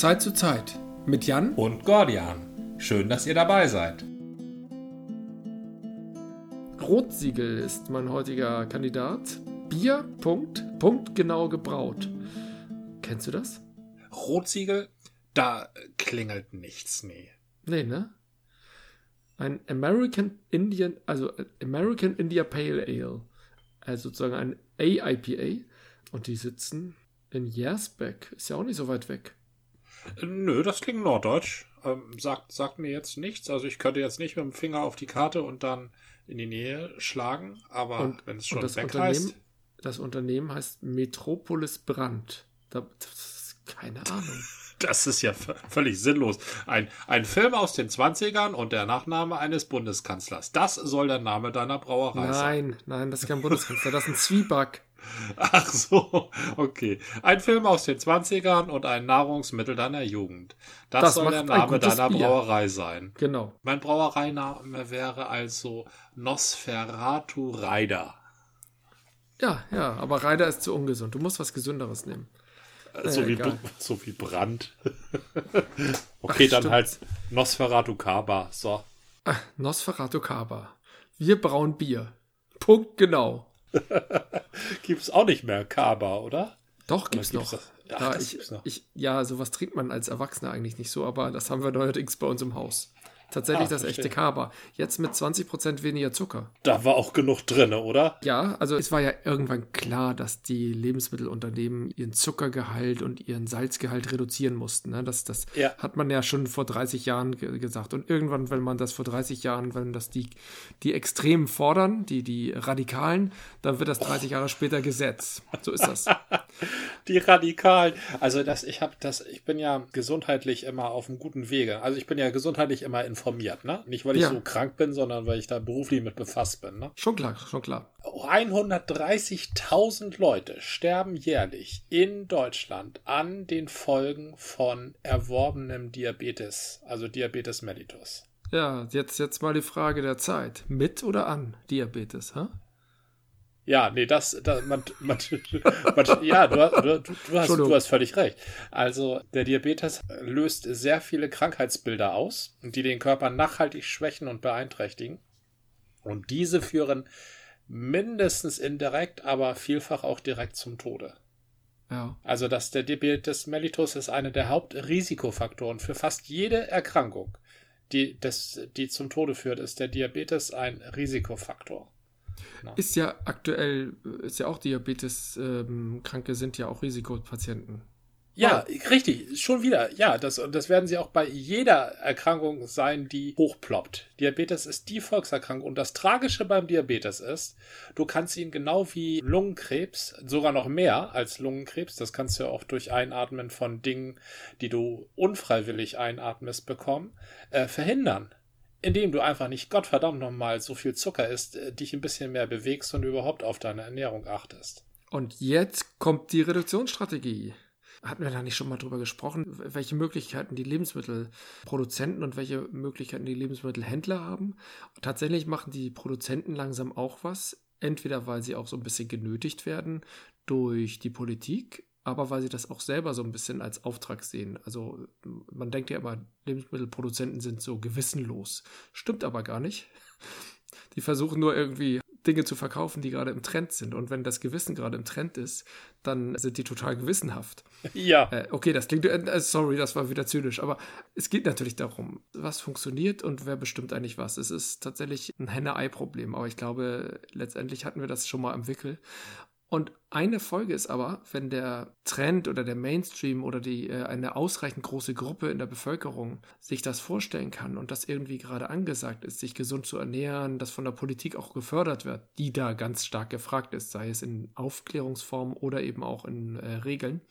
Zeit zu Zeit mit Jan und Gordian. Schön, dass ihr dabei seid. Rotsiegel ist mein heutiger Kandidat. Bier, Punkt, Punkt genau gebraut. Kennst du das? Rotsiegel? Da klingelt nichts, nee. Nee, ne? Ein American Indian, also American India Pale Ale. Also sozusagen ein AIPA. Und die sitzen in Jersbeck. Ist ja auch nicht so weit weg. Nö, das klingt norddeutsch. Ähm, sagt, sagt mir jetzt nichts. Also ich könnte jetzt nicht mit dem Finger auf die Karte und dann in die Nähe schlagen, aber und, wenn es schon das weg heißt. Das Unternehmen heißt Metropolis Brand. Da, keine Ahnung. Das ist ja völlig sinnlos. Ein, ein Film aus den 20ern und der Nachname eines Bundeskanzlers. Das soll der Name deiner Brauerei nein, sein. Nein, nein, das ist kein Bundeskanzler, das ist ein Zwieback. Ach so, okay. Ein Film aus den 20ern und ein Nahrungsmittel deiner Jugend. Das, das soll der Name deiner Bier. Brauerei sein. Genau. Mein Brauereiname wäre also Nosferatu Reider. Ja, ja, aber Reider ist zu ungesund. Du musst was Gesünderes nehmen. Äh, so, wie, so wie Brand. okay, Ach, dann stimmt. halt Nosferatu Kaba. So. Ach, Nosferatu Kaba. Wir brauen Bier. Punkt genau. gibt's auch nicht mehr Kaba, oder? Doch, gibt's, gibt's noch. Ach, ja, ich, noch. Ich, ja, sowas trinkt man als Erwachsener eigentlich nicht so, aber das haben wir neuerdings bei uns im Haus. Tatsächlich ah, das echte Kaba. Jetzt mit 20% weniger Zucker. Da war auch genug drin, oder? Ja, also es war ja irgendwann klar, dass die Lebensmittelunternehmen ihren Zuckergehalt und ihren Salzgehalt reduzieren mussten. Ne? Das, das ja. hat man ja schon vor 30 Jahren ge gesagt. Und irgendwann, wenn man das vor 30 Jahren, wenn das die, die Extremen fordern, die, die Radikalen, dann wird das 30 oh. Jahre später Gesetz. So ist das. die Radikalen. Also das, ich habe das, ich bin ja gesundheitlich immer auf einem guten Wege. Also ich bin ja gesundheitlich immer informiert informiert, ne? Nicht, weil ich ja. so krank bin, sondern weil ich da beruflich mit befasst bin, ne? Schon klar, schon klar. 130.000 Leute sterben jährlich in Deutschland an den Folgen von erworbenem Diabetes, also Diabetes mellitus. Ja, jetzt, jetzt mal die Frage der Zeit. Mit oder an Diabetes, ha? Ja, nee, das, das man, man, man, ja, du, du, du, hast, du hast völlig recht. Also der Diabetes löst sehr viele Krankheitsbilder aus, die den Körper nachhaltig schwächen und beeinträchtigen. Und diese führen mindestens indirekt, aber vielfach auch direkt zum Tode. Ja. Also dass der Diabetes mellitus ist einer der Hauptrisikofaktoren für fast jede Erkrankung, die, des, die zum Tode führt, ist der Diabetes ein Risikofaktor. Genau. Ist ja aktuell, ist ja auch Diabetes-Kranke ähm, sind ja auch Risikopatienten. Ja, oh. richtig, schon wieder. Ja, das, das werden sie auch bei jeder Erkrankung sein, die hochploppt. Diabetes ist die Volkserkrankung. Und das Tragische beim Diabetes ist, du kannst ihn genau wie Lungenkrebs, sogar noch mehr als Lungenkrebs, das kannst du auch durch Einatmen von Dingen, die du unfreiwillig einatmest, bekommen, äh, verhindern indem du einfach nicht Gottverdammt nochmal so viel Zucker isst, äh, dich ein bisschen mehr bewegst und überhaupt auf deine Ernährung achtest. Und jetzt kommt die Reduktionsstrategie. Hatten wir da nicht schon mal drüber gesprochen, welche Möglichkeiten die Lebensmittelproduzenten und welche Möglichkeiten die Lebensmittelhändler haben? Tatsächlich machen die Produzenten langsam auch was, entweder weil sie auch so ein bisschen genötigt werden durch die Politik, aber weil sie das auch selber so ein bisschen als Auftrag sehen. Also man denkt ja immer, Lebensmittelproduzenten sind so gewissenlos. Stimmt aber gar nicht. Die versuchen nur irgendwie Dinge zu verkaufen, die gerade im Trend sind. Und wenn das Gewissen gerade im Trend ist, dann sind die total gewissenhaft. Ja. Äh, okay, das klingt, äh, sorry, das war wieder zynisch, aber es geht natürlich darum, was funktioniert und wer bestimmt eigentlich was. Es ist tatsächlich ein Henne-Ei-Problem, aber ich glaube, letztendlich hatten wir das schon mal am Wickel. Und eine Folge ist aber, wenn der Trend oder der Mainstream oder die, äh, eine ausreichend große Gruppe in der Bevölkerung sich das vorstellen kann und das irgendwie gerade angesagt ist, sich gesund zu ernähren, das von der Politik auch gefördert wird, die da ganz stark gefragt ist, sei es in Aufklärungsform oder eben auch in äh, Regeln,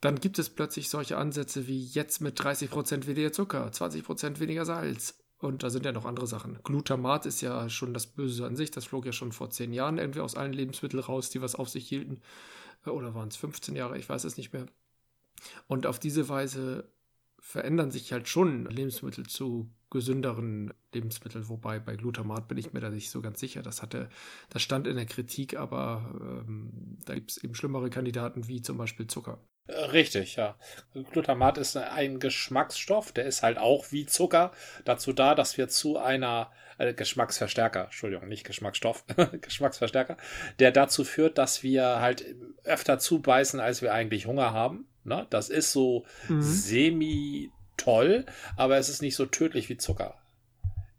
dann gibt es plötzlich solche Ansätze wie jetzt mit 30% weniger Zucker, 20% weniger Salz und da sind ja noch andere Sachen. Glutamat ist ja schon das Böse an sich. Das flog ja schon vor zehn Jahren irgendwie aus allen Lebensmitteln raus, die was auf sich hielten. Äh, oder waren es 15 Jahre? Ich weiß es nicht mehr. Und auf diese Weise verändern sich halt schon Lebensmittel zu gesünderen Lebensmitteln, wobei bei Glutamat bin ich mir da nicht so ganz sicher. Das hatte, das stand in der Kritik, aber ähm, da gibt es eben schlimmere Kandidaten wie zum Beispiel Zucker. Richtig, ja. Glutamat ist ein Geschmacksstoff, der ist halt auch wie Zucker dazu da, dass wir zu einer äh, Geschmacksverstärker, Entschuldigung, nicht Geschmacksstoff, Geschmacksverstärker, der dazu führt, dass wir halt öfter zubeißen, als wir eigentlich Hunger haben. Ne? Das ist so mhm. semi toll, aber es ist nicht so tödlich wie Zucker.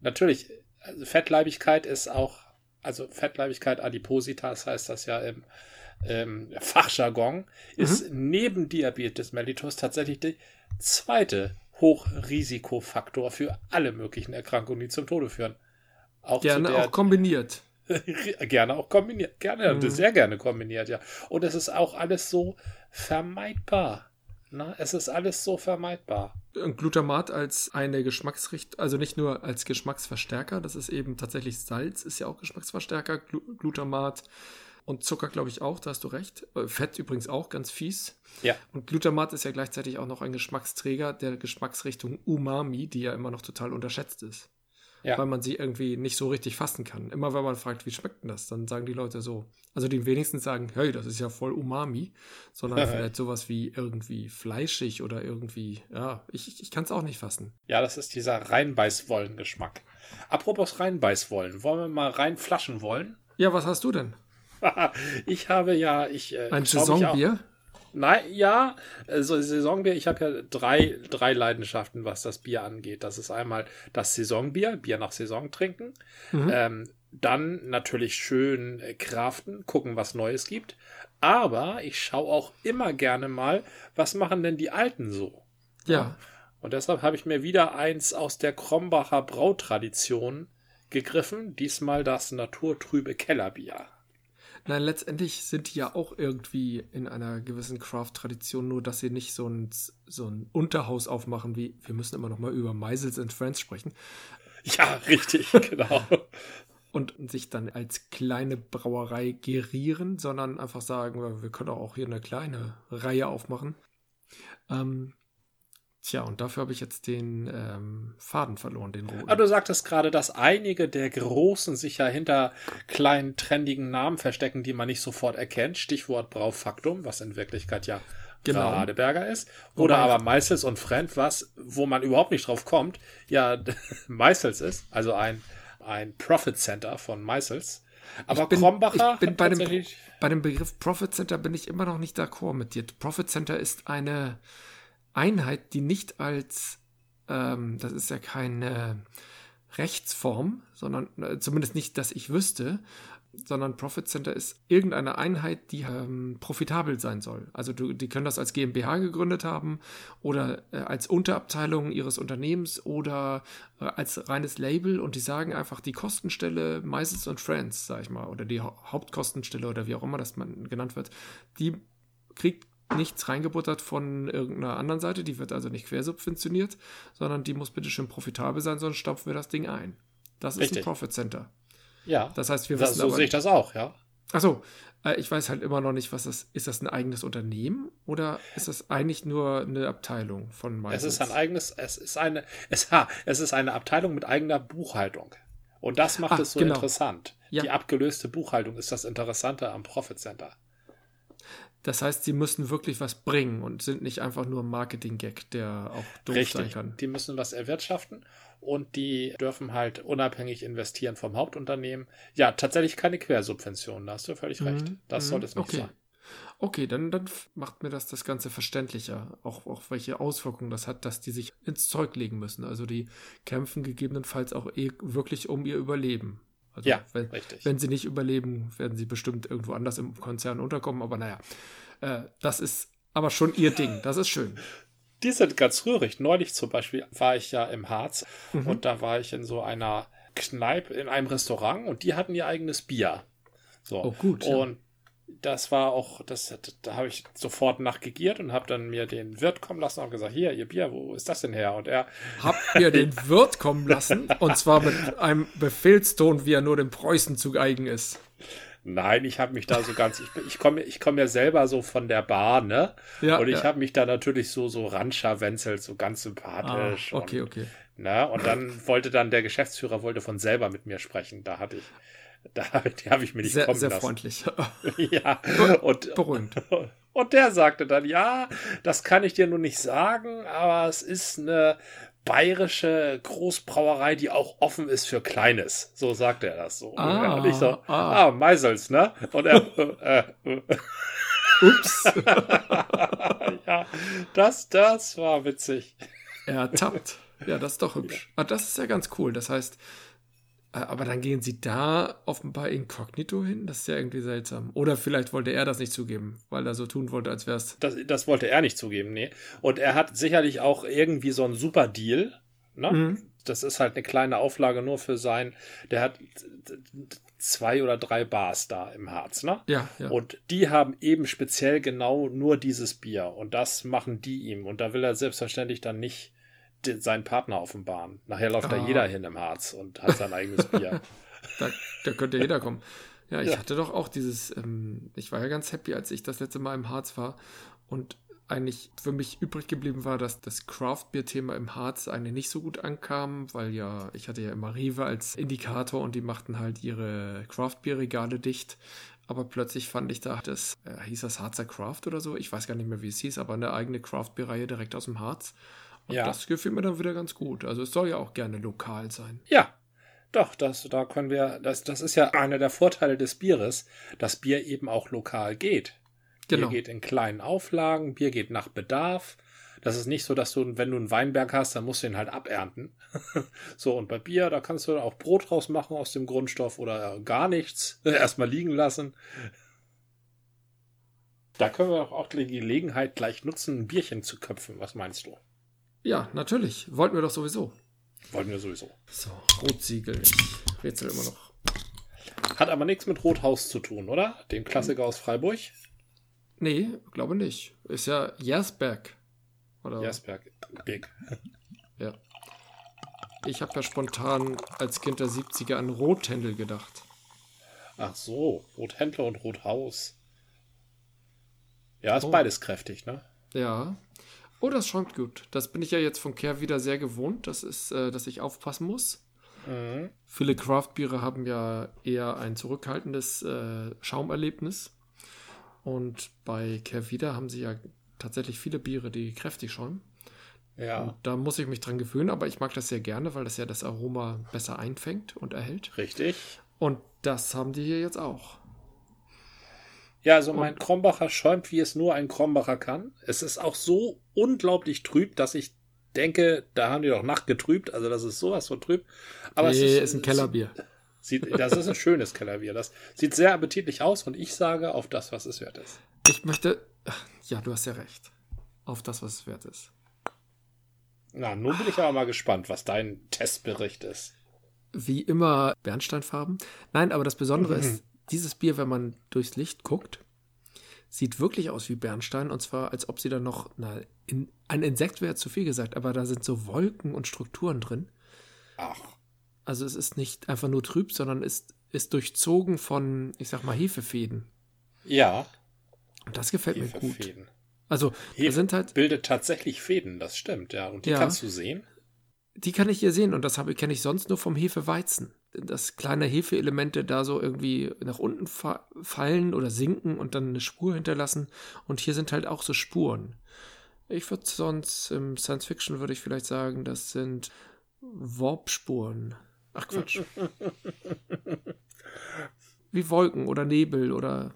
Natürlich, also Fettleibigkeit ist auch, also Fettleibigkeit Adipositas heißt das ja im ähm, Fachjargon, ist mhm. neben Diabetes mellitus tatsächlich der zweite Hochrisikofaktor für alle möglichen Erkrankungen, die zum Tode führen. Auch gerne der, auch kombiniert. gerne auch kombiniert. Gerne, mhm. sehr gerne kombiniert, ja. Und es ist auch alles so vermeidbar. Na, es ist alles so vermeidbar. Glutamat als eine Geschmacksrichtung, also nicht nur als Geschmacksverstärker, das ist eben tatsächlich Salz, ist ja auch Geschmacksverstärker. Glutamat und Zucker, glaube ich, auch, da hast du recht. Äh, Fett übrigens auch, ganz fies. Ja. Und Glutamat ist ja gleichzeitig auch noch ein Geschmacksträger der Geschmacksrichtung Umami, die ja immer noch total unterschätzt ist. Ja. Weil man sie irgendwie nicht so richtig fassen kann. Immer wenn man fragt, wie schmeckt denn das, dann sagen die Leute so. Also die wenigsten sagen, hey, das ist ja voll Umami, sondern vielleicht sowas wie irgendwie fleischig oder irgendwie, ja, ich, ich kann es auch nicht fassen. Ja, das ist dieser Reinbeißwollen-Geschmack. Apropos Reinbeißwollen, wollen wir mal reinflaschen wollen? Ja, was hast du denn? ich habe ja, ich. Äh, Ein Saisonbier? Nein, ja, also Saisonbier, ich habe ja drei, drei Leidenschaften, was das Bier angeht. Das ist einmal das Saisonbier, Bier nach Saison trinken. Mhm. Ähm, dann natürlich schön äh, kraften, gucken, was Neues gibt. Aber ich schaue auch immer gerne mal, was machen denn die Alten so? Ja. Und deshalb habe ich mir wieder eins aus der Krombacher Brautradition gegriffen. Diesmal das naturtrübe Kellerbier. Nein, letztendlich sind die ja auch irgendwie in einer gewissen Craft-Tradition, nur dass sie nicht so ein, so ein Unterhaus aufmachen wie, wir müssen immer noch mal über Meisels and Friends sprechen. Ja, richtig, genau. Und sich dann als kleine Brauerei gerieren, sondern einfach sagen, wir können auch hier eine kleine Reihe aufmachen. Ähm, Tja, und dafür habe ich jetzt den ähm, Faden verloren, den roten. Aber du sagtest gerade, dass einige der Großen sich ja hinter kleinen, trendigen Namen verstecken, die man nicht sofort erkennt. Stichwort Braufaktum, was in Wirklichkeit ja genau. Radeberger ist. Oder Wobei aber Meissels und Friend, was, wo man überhaupt nicht drauf kommt, ja, Meissels ist, also ein, ein Profit Center von Meissels. Aber ich bin, Krombacher. Ich bin bei dem, bei dem Begriff Profit Center bin ich immer noch nicht d'accord mit dir. Profit Center ist eine Einheit, die nicht als, ähm, das ist ja keine Rechtsform, sondern äh, zumindest nicht, dass ich wüsste, sondern Profit Center ist irgendeine Einheit, die ähm, profitabel sein soll. Also du, die können das als GmbH gegründet haben oder äh, als Unterabteilung ihres Unternehmens oder äh, als reines Label und die sagen einfach die Kostenstelle Meisels und Friends, sag ich mal, oder die ha Hauptkostenstelle oder wie auch immer das man genannt wird, die kriegt nichts reingebuttert von irgendeiner anderen Seite, die wird also nicht quersubventioniert, sondern die muss bitte schön profitabel sein, sonst stopfen wir das Ding ein. Das Richtig. ist ein Profit Center. Ja. Das heißt, wir das, wissen so aber, sehe ich das auch, ja. Achso, äh, ich weiß halt immer noch nicht, was das ist. Das ein eigenes Unternehmen oder ist das eigentlich nur eine Abteilung von Meisels? Es ist ein eigenes, es ist eine, es, ha, es ist eine Abteilung mit eigener Buchhaltung. Und das macht Ach, es so genau. interessant. Ja. Die abgelöste Buchhaltung ist das Interessante am Profit Center. Das heißt, sie müssen wirklich was bringen und sind nicht einfach nur ein Marketing-Gag, der auch doof Richtig. sein kann. Die müssen was erwirtschaften und die dürfen halt unabhängig investieren vom Hauptunternehmen. Ja, tatsächlich keine Quersubventionen, da hast du völlig mhm. recht. Das mhm. sollte es nicht okay. sein. Okay, dann, dann macht mir das das Ganze verständlicher, auch, auch welche Auswirkungen das hat, dass die sich ins Zeug legen müssen. Also die kämpfen gegebenenfalls auch eh wirklich um ihr Überleben. Also ja, wenn, richtig. wenn sie nicht überleben, werden sie bestimmt irgendwo anders im Konzern unterkommen. Aber naja, äh, das ist aber schon ihr Ding. Das ist schön. Die sind ganz rührig. Neulich zum Beispiel war ich ja im Harz mhm. und da war ich in so einer Kneipe, in einem Restaurant und die hatten ihr eigenes Bier. So. Oh, gut. Und das war auch, das, da habe ich sofort nachgegiert und habe dann mir den Wirt kommen lassen und gesagt, hier, ihr Bier, wo ist das denn her? Und er habt mir den Wirt kommen lassen und zwar mit einem Befehlston, wie er nur dem Preußen zu eigen ist. Nein, ich habe mich da so ganz, ich, ich komme ich komm ja selber so von der Bar, ne? Ja, und ich ja. habe mich da natürlich so, so ranscharwenzelt, so ganz sympathisch. Ah, okay, und, okay. Ne? Und dann wollte dann der Geschäftsführer wollte von selber mit mir sprechen. Da hatte ich, da habe ich mich nicht sehr, kommen sehr lassen. freundlich. ja. Und, Beruhigend. Und der sagte dann, ja, das kann ich dir nur nicht sagen, aber es ist eine bayerische Großbrauerei, die auch offen ist für Kleines. So sagte er das so. Ah, und ich so, ah. ah, Meisels, ne? Und er, äh, äh, Ups. ja, das, das war witzig. er tappt. Ja, das ist doch hübsch. Ah, das ist ja ganz cool. Das heißt, aber dann gehen sie da offenbar inkognito hin? Das ist ja irgendwie seltsam. Oder vielleicht wollte er das nicht zugeben, weil er so tun wollte, als wäre es. Das, das wollte er nicht zugeben, nee. Und er hat sicherlich auch irgendwie so einen super Deal, ne? Mhm. Das ist halt eine kleine Auflage nur für sein. Der hat zwei oder drei Bars da im Harz, ne? Ja, ja. Und die haben eben speziell genau nur dieses Bier. Und das machen die ihm. Und da will er selbstverständlich dann nicht seinen Partner offenbaren. Nachher läuft da Ah. jeder hin im Harz und hat sein eigenes Bier. Da, da könnte jeder kommen. Ja, ich Ja. hatte doch auch dieses, ähm, ich war ja ganz happy, als ich das letzte Mal im Harz war und eigentlich für mich übrig geblieben war, dass das Craft-Bier-Thema im Harz eigentlich nicht so gut ankam, weil ja, ich hatte ja immer Rewe als Indikator und die machten halt ihre Craft-Bier-Regale dicht. Aber plötzlich fand ich da, das äh, hieß das Harzer Craft oder so, ich weiß gar nicht mehr, wie es hieß, aber eine eigene Craft-Bier-Reihe direkt aus dem Harz. Und Ja. das gefiel mir dann wieder ganz gut. Also es soll ja auch gerne lokal sein. Ja, doch, das, da können wir, das, das ist ja einer der Vorteile des Bieres, dass Bier eben auch lokal geht. Genau. Bier geht in kleinen Auflagen, Bier geht nach Bedarf. Das ist nicht so, dass du, wenn du einen Weinberg hast, dann musst du ihn halt abernten. so, und bei Bier, da kannst du auch Brot draus machen aus dem Grundstoff oder gar nichts. Erstmal liegen lassen. Da können wir auch die Gelegenheit gleich nutzen, ein Bierchen zu köpfen. Was meinst du? Ja, natürlich. Wollten wir doch sowieso. Wollten wir sowieso. So, Rotsiegel. Ich rätsel immer noch. Hat aber nichts mit Rothaus zu tun, oder? Dem Klassiker aus Freiburg. Nee, glaube nicht. Ist ja Jersberg. Oder? Jasperg. Big. Ja. Ich habe ja spontan als Kind der 70er an Rothändel gedacht. Ach so, Rothändler und Rothaus. Ja, ist Oh. beides kräftig, ne? Ja. Oh, das schäumt gut. Das bin ich ja jetzt von Care wieder sehr gewohnt. Das ist, äh, dass ich aufpassen muss. Mhm. Viele Craft-Biere haben ja eher ein zurückhaltendes äh, Schaumerlebnis. Und bei Kervida haben sie ja tatsächlich viele Biere, die kräftig schäumen. Ja, Und da muss ich mich dran gewöhnen, aber ich mag das sehr gerne, weil das ja das Aroma besser einfängt und erhält. richtig. Und das haben die hier jetzt auch. Ja, also mein Krombacher schäumt, wie es nur ein Krombacher kann. Es ist auch so unglaublich trüb, dass ich denke, da haben die doch nachgetrübt. Also das ist sowas von trüb. Aber nee, es ist, ein Kellerbier. Sieht, das ist ein schönes Kellerbier. Das sieht sehr appetitlich aus und ich sage auf das, was es wert ist. Ich möchte. Ja, du hast ja recht. Auf das, was es wert ist. Na, nun bin ich aber mal gespannt, was dein Testbericht ist. Wie immer Bernsteinfarben. Nein, aber das Besondere ist, dieses Bier, wenn man durchs Licht guckt, sieht wirklich aus wie Bernstein. Und zwar, als ob sie da noch. Na, in, ein Insekt wäre zu viel gesagt, aber da sind so Wolken und Strukturen drin. Ach, Also es ist nicht einfach nur trüb, sondern ist, ist durchzogen von, ich sag mal, Hefefäden. ja. Und das gefällt mir gut. Hefefäden. Also, Hefe sind halt, bildet tatsächlich Fäden, das stimmt, ja. Und die Ja. kannst du sehen. die kann ich hier sehen und das habe kenne ich sonst nur vom Hefeweizen. Dass kleine Hefeelemente da so irgendwie nach unten fa fallen oder sinken und dann eine Spur hinterlassen. Und hier sind halt auch so Spuren. Ich würde sonst im Science Fiction würde ich vielleicht sagen, das sind Warpspuren. Ach Quatsch. Wie Wolken oder Nebel oder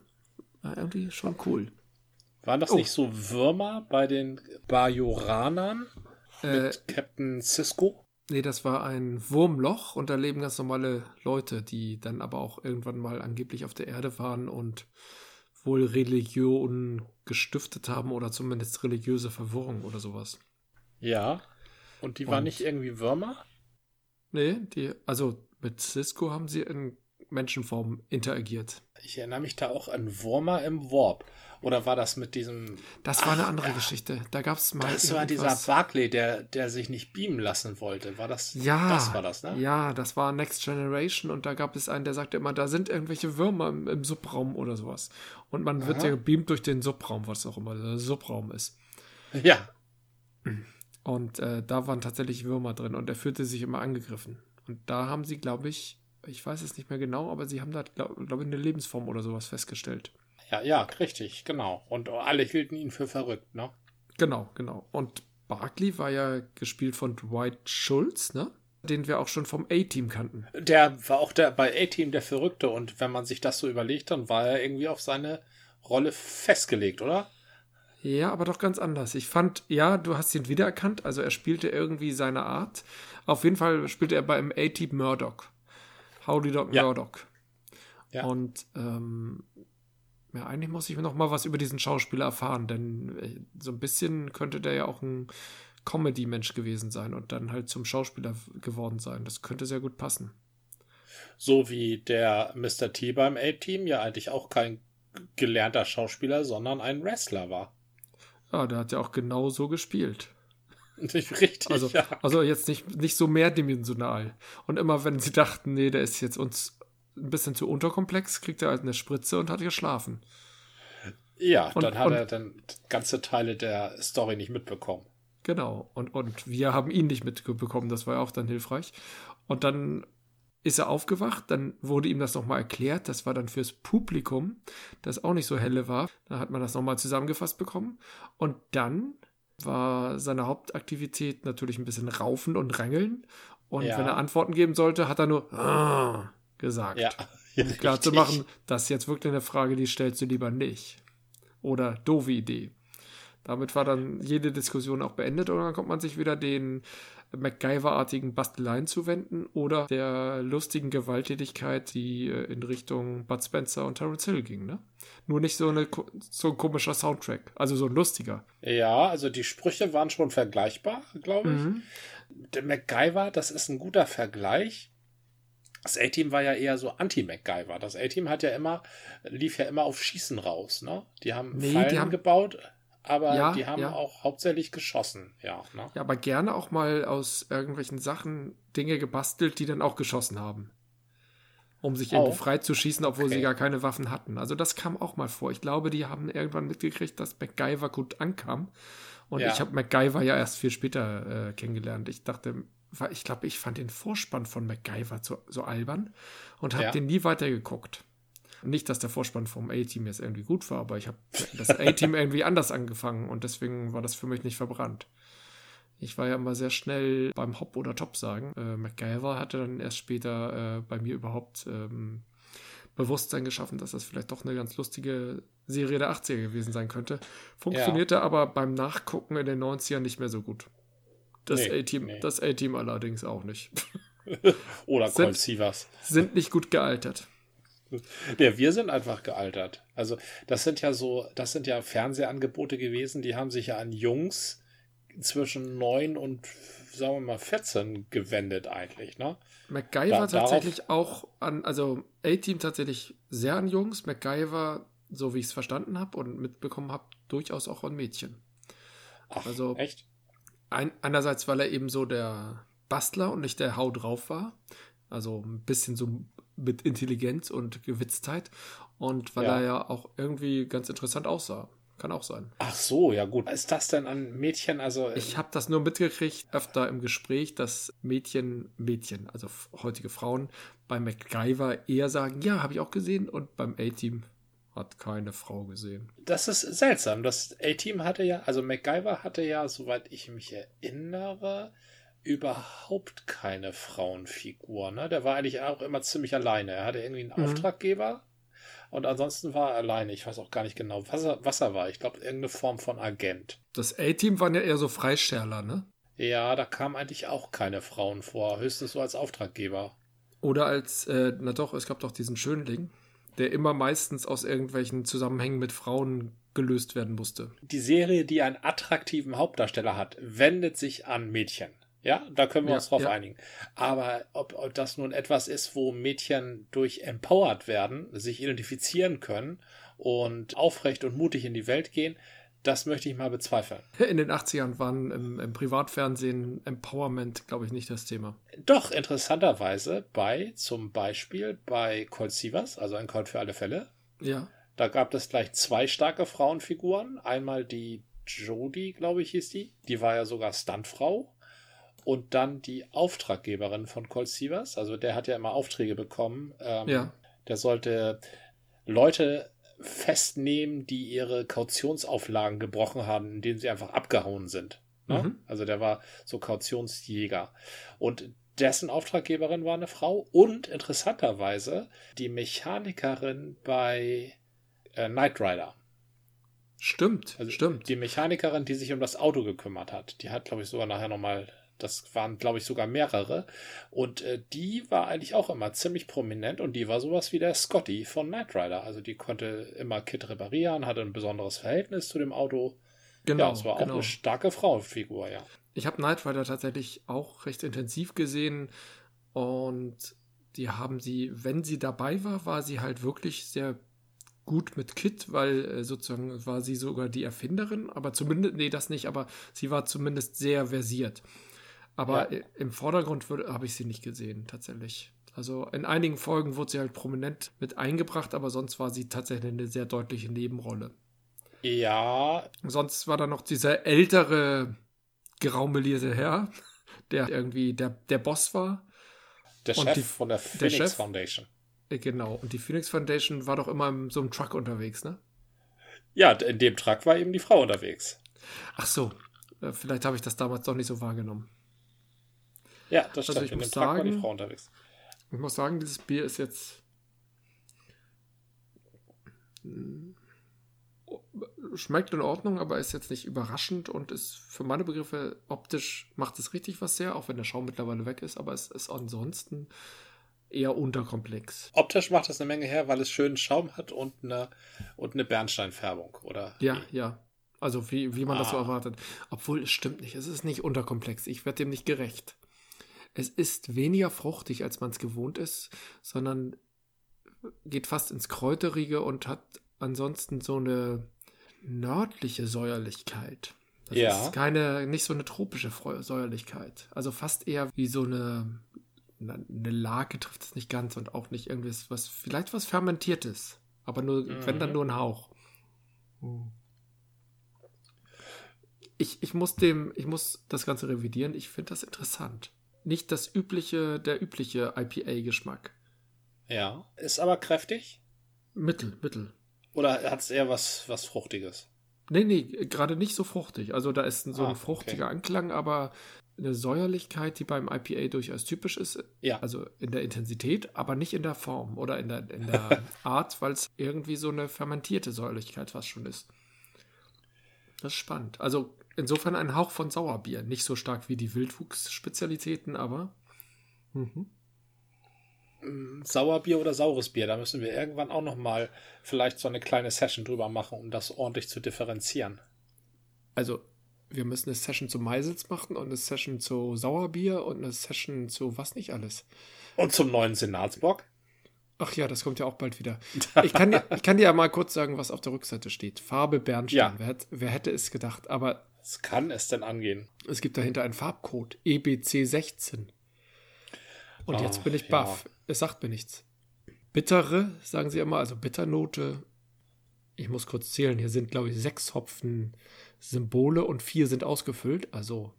ja, irgendwie schon cool. Waren das Oh. nicht so Würmer bei den Bajoranern Äh, mit Captain Cisco? Nee, das war ein Wurmloch und da leben ganz normale Leute, die dann aber auch irgendwann mal angeblich auf der Erde waren und wohl Religion gestiftet haben oder zumindest religiöse Verwirrung oder sowas. Ja. Und die waren Und- nicht irgendwie Würmer? Nee, die, also mit Cisco haben sie in Menschenform interagiert. Ich erinnere mich da auch an Wurmer im Warp. Oder war das mit diesem. Das war eine andere Geschichte. Da gab es mal. Das war dieser Barclay, der, der sich nicht beamen lassen wollte. War das? Ja, Das war das, ne? Ja, das war Next Generation und da gab es einen, der sagte immer, da sind irgendwelche Würmer im, im Subraum oder sowas. Und man wird Aha. ja gebeamt durch den Subraum, was auch immer der Subraum ist. Ja. Und äh, da waren tatsächlich Würmer drin und er fühlte sich immer angegriffen. Und da haben sie, glaube ich, ich weiß es nicht mehr genau, aber sie haben da, glaube glaub ich, eine Lebensform oder sowas festgestellt. ja, ja, richtig, genau. Und alle hielten ihn für verrückt, ne? Genau, genau. Und Barkley war ja gespielt von Dwight Schultz, ne? Den wir auch schon vom A-Team kannten. Der war auch der bei A-Team der Verrückte und wenn man sich das so überlegt, dann war er irgendwie auf seine Rolle festgelegt, oder? Ja, aber doch ganz anders. Ich fand, ja, du hast ihn wiedererkannt. Also er spielte irgendwie seine Art. Auf jeden Fall spielte er beim A-Team Murdoch. Howdy Dog ja. Murdoch. Ja. Und ähm, ja, eigentlich muss ich noch mal was über diesen Schauspieler erfahren, denn äh, so ein bisschen könnte der ja auch ein Comedy-Mensch gewesen sein und dann halt zum Schauspieler geworden sein. Das könnte sehr gut passen. So wie der Mr. T beim A-Team ja eigentlich auch kein gelernter Schauspieler, sondern ein Wrestler war. Ja, der hat ja auch genau so gespielt. Richtig, also, ja. also jetzt nicht, nicht so mehrdimensional. Und immer wenn sie dachten, nee, der ist jetzt uns ein bisschen zu unterkomplex, kriegt er halt eine Spritze und hat geschlafen. Ja, und, dann hat und, er dann ganze Teile der Story nicht mitbekommen. Genau, und, und wir haben ihn nicht mitbekommen, das war ja auch dann hilfreich. Und dann ist er aufgewacht, dann wurde ihm das nochmal erklärt, das war dann fürs Publikum, das auch nicht so helle war. Da hat man das nochmal zusammengefasst bekommen. Und dann war seine Hauptaktivität natürlich ein bisschen raufen und rängeln. Und ja. wenn er Antworten geben sollte, hat er nur ah, gesagt. Ja. Um klar zu machen, das ist jetzt wirklich eine Frage, die stellst du lieber nicht. Oder doofe Idee. Damit war dann jede Diskussion auch beendet und dann kommt man sich wieder den MacGyver-artigen Basteleien zuwenden oder der lustigen Gewalttätigkeit, die äh, in Richtung Bud Spencer und Terence Hill ging, ne? Nur nicht so, eine, so ein komischer Soundtrack, also so ein lustiger. Ja, also die Sprüche waren schon vergleichbar, glaube ich. Mhm. Der MacGyver, das ist ein guter Vergleich. Das A-Team war ja eher so Anti-MacGyver. Das A-Team hat ja immer, lief ja immer auf Schießen raus, ne? Die haben nee, Fallen die haben, gebaut aber ja, die haben ja. auch hauptsächlich geschossen, ja. Ne? Ja, aber gerne auch mal aus irgendwelchen Sachen Dinge gebastelt, die dann auch geschossen haben. Um sich irgendwie frei zu schießen, obwohl okay. sie gar keine Waffen hatten. Also das kam auch mal vor. Ich glaube, die haben irgendwann mitgekriegt, dass MacGyver gut ankam. Und ja. ich habe MacGyver ja erst viel später äh, kennengelernt. Ich dachte, ich glaube, ich fand den Vorspann von MacGyver so, so albern und habe den nie weitergeguckt. Nicht, dass der Vorspann vom A-Team jetzt irgendwie gut war, aber ich habe das A-Team irgendwie anders angefangen und deswegen war das für mich nicht verbrannt. Ich war ja immer sehr schnell beim Hop oder Top sagen. Äh, MacGyver hatte dann erst später äh, bei mir überhaupt ähm, Bewusstsein geschaffen, dass das vielleicht doch eine ganz lustige Serie der 80er gewesen sein könnte. Funktionierte ja. aber beim Nachgucken in den 90ern nicht mehr so gut. Das nee, A-Team nee. A-Team allerdings auch nicht. oder Colt Sievers. Sind nicht gut gealtert. Ja, wir sind einfach gealtert. Also, das sind ja so, das sind ja Fernsehangebote gewesen, die haben sich ja an Jungs zwischen 9 und, sagen wir mal, 14 gewendet eigentlich, ne? MacGyver da, tatsächlich auch an, also A-Team tatsächlich sehr an Jungs, MacGyver, so wie ich es verstanden habe und mitbekommen habe, durchaus auch an Mädchen. Ach, also, echt? Ein, einerseits, weil er eben so der Bastler und nicht der Hau drauf war. Also ein bisschen so mit Intelligenz und Gewitztheit und weil ja. er ja auch irgendwie ganz interessant aussah. Kann auch sein. Ach so, ja gut. Ist das denn an Mädchen? Also ich habe das nur mitgekriegt öfter im Gespräch, dass Mädchen, Mädchen, also heutige Frauen bei MacGyver eher sagen, ja, habe ich auch gesehen und beim A-Team hat keine Frau gesehen. Das ist seltsam. Das A-Team hatte ja, also MacGyver hatte ja, soweit ich mich erinnere, überhaupt keine Frauenfigur. Ne? Der war eigentlich auch immer ziemlich alleine. Er hatte irgendwie einen mhm. Auftraggeber und ansonsten war er alleine. Ich weiß auch gar nicht genau, was er, was er war. Ich glaube, irgendeine Form von Agent. Das A-Team waren ja eher so Freischärler, ne? Ja, da kamen eigentlich auch keine Frauen vor. Höchstens so als Auftraggeber. Oder als, äh, na doch, es gab doch diesen Schönling, der immer meistens aus irgendwelchen Zusammenhängen mit Frauen gelöst werden musste. Die Serie, die einen attraktiven Hauptdarsteller hat, wendet sich an Mädchen. Ja, da können wir ja, uns drauf ja. einigen. Aber ob, ob das nun etwas ist, wo Mädchen durch empowered werden, sich identifizieren können und aufrecht und mutig in die Welt gehen, das möchte ich mal bezweifeln. In den 80ern waren im, im Privatfernsehen Empowerment, glaube ich, nicht das Thema. Doch, interessanterweise bei, zum Beispiel bei Colt Sievers, also ein Colt für alle Fälle. Ja. Da gab es gleich zwei starke Frauenfiguren. Einmal die Jodie, glaube ich, hieß die. Die war ja sogar Stuntfrau und dann die Auftraggeberin von Colt Sievers. Also der hat ja immer Aufträge bekommen. Ähm, ja. Der sollte Leute festnehmen, die ihre Kautionsauflagen gebrochen haben, indem sie einfach abgehauen sind. Ne? Mhm. Also der war so Kautionsjäger. Und dessen Auftraggeberin war eine Frau und interessanterweise die Mechanikerin bei äh, Knight Rider. Stimmt, also stimmt. Die Mechanikerin, die sich um das Auto gekümmert hat, die hat, glaube ich, sogar nachher nochmal, das waren, glaube ich, sogar mehrere. Und äh, die war eigentlich auch immer ziemlich prominent und die war sowas wie der Scotty von Knight Rider. Also die konnte immer Kit reparieren, hatte ein besonderes Verhältnis zu dem Auto. Genau. Ja, es war genau. auch eine starke Frauenfigur, ja. Ich habe Knight Rider tatsächlich auch recht intensiv gesehen und die haben sie, wenn sie dabei war, war sie halt wirklich sehr gut mit Kit, weil äh, sozusagen war sie sogar die Erfinderin, aber zumindest, nee, das nicht, aber sie war zumindest sehr versiert. Aber ja. im Vordergrund habe ich sie nicht gesehen, tatsächlich. Also in einigen Folgen wurde sie halt prominent mit eingebracht, aber sonst war sie tatsächlich eine sehr deutliche Nebenrolle. Ja. Sonst war da noch dieser ältere, geraumelierte Herr, der irgendwie der, der Boss war. Der Chef die, von der Phoenix der Foundation. Äh, genau. Und die Phoenix Foundation war doch immer in so einem Truck unterwegs, ne? Ja, in dem Truck war eben die Frau unterwegs. Ach so. Äh, vielleicht habe ich das damals doch nicht so wahrgenommen. Ja, das also stimmt. Ich in muss sagen, die Frau unterwegs. Ich muss sagen, dieses Bier ist jetzt schmeckt in Ordnung, aber ist jetzt nicht überraschend und ist für meine Begriffe optisch macht es richtig was sehr, auch wenn der Schaum mittlerweile weg ist, aber es ist ansonsten eher unterkomplex. Optisch macht das eine Menge her, weil es schönen Schaum hat und eine, und eine Bernsteinfärbung, oder? Ja, wie? ja. Also wie, wie man ah. das so ah. erwartet. Obwohl, es stimmt nicht. Es ist nicht unterkomplex. Ich werde dem nicht gerecht. Es ist weniger fruchtig, als man es gewohnt ist, sondern geht fast ins Kräuterige und hat ansonsten so eine nördliche Säuerlichkeit. Das ja. ist keine, nicht so eine tropische Säuerlichkeit. Also fast eher wie so eine, eine Lage trifft es nicht ganz und auch nicht irgendwie was, vielleicht was Fermentiertes. Aber nur, mhm. wenn dann nur ein Hauch. Ich, ich muss dem, ich muss das Ganze revidieren. Ich finde das interessant. Nicht das übliche, der übliche IPA-Geschmack. Ja. Ist aber kräftig? Mittel, mittel. Oder hat es eher was, was Fruchtiges? Nee, nee, gerade nicht so fruchtig. Also da ist so ah, ein fruchtiger okay. Anklang, aber eine Säuerlichkeit, die beim IPA durchaus typisch ist. Ja. Also in der Intensität, aber nicht in der Form oder in der, in der Art, weil es irgendwie so eine fermentierte Säuerlichkeit fast schon ist. Das ist spannend. Also insofern ein Hauch von Sauerbier. Nicht so stark wie die Wildwuchs-Spezialitäten, aber. Mhm. Sauerbier oder saures Bier. Da müssen wir irgendwann auch noch mal vielleicht so eine kleine Session drüber machen, um das ordentlich zu differenzieren. Also, wir müssen eine Session zu Meisels machen und eine Session zu Sauerbier und eine Session zu was nicht alles. Und zum neuen Senatsbock? Ach ja, das kommt ja auch bald wieder. Ich kann, dir, ich kann dir ja mal kurz sagen, was auf der Rückseite steht. Farbe Bernstein. Ja. Wer, wer hätte es gedacht? Aber. Was kann es denn angehen? Es gibt dahinter einen Farbcode. EBC16. Und oh, jetzt bin ich baff. Ja. Es sagt mir nichts. Bittere, sagen sie immer, also Bitternote. Ich muss kurz zählen. Hier sind, glaube ich, sechs Hopfen Symbole und vier sind ausgefüllt. Also.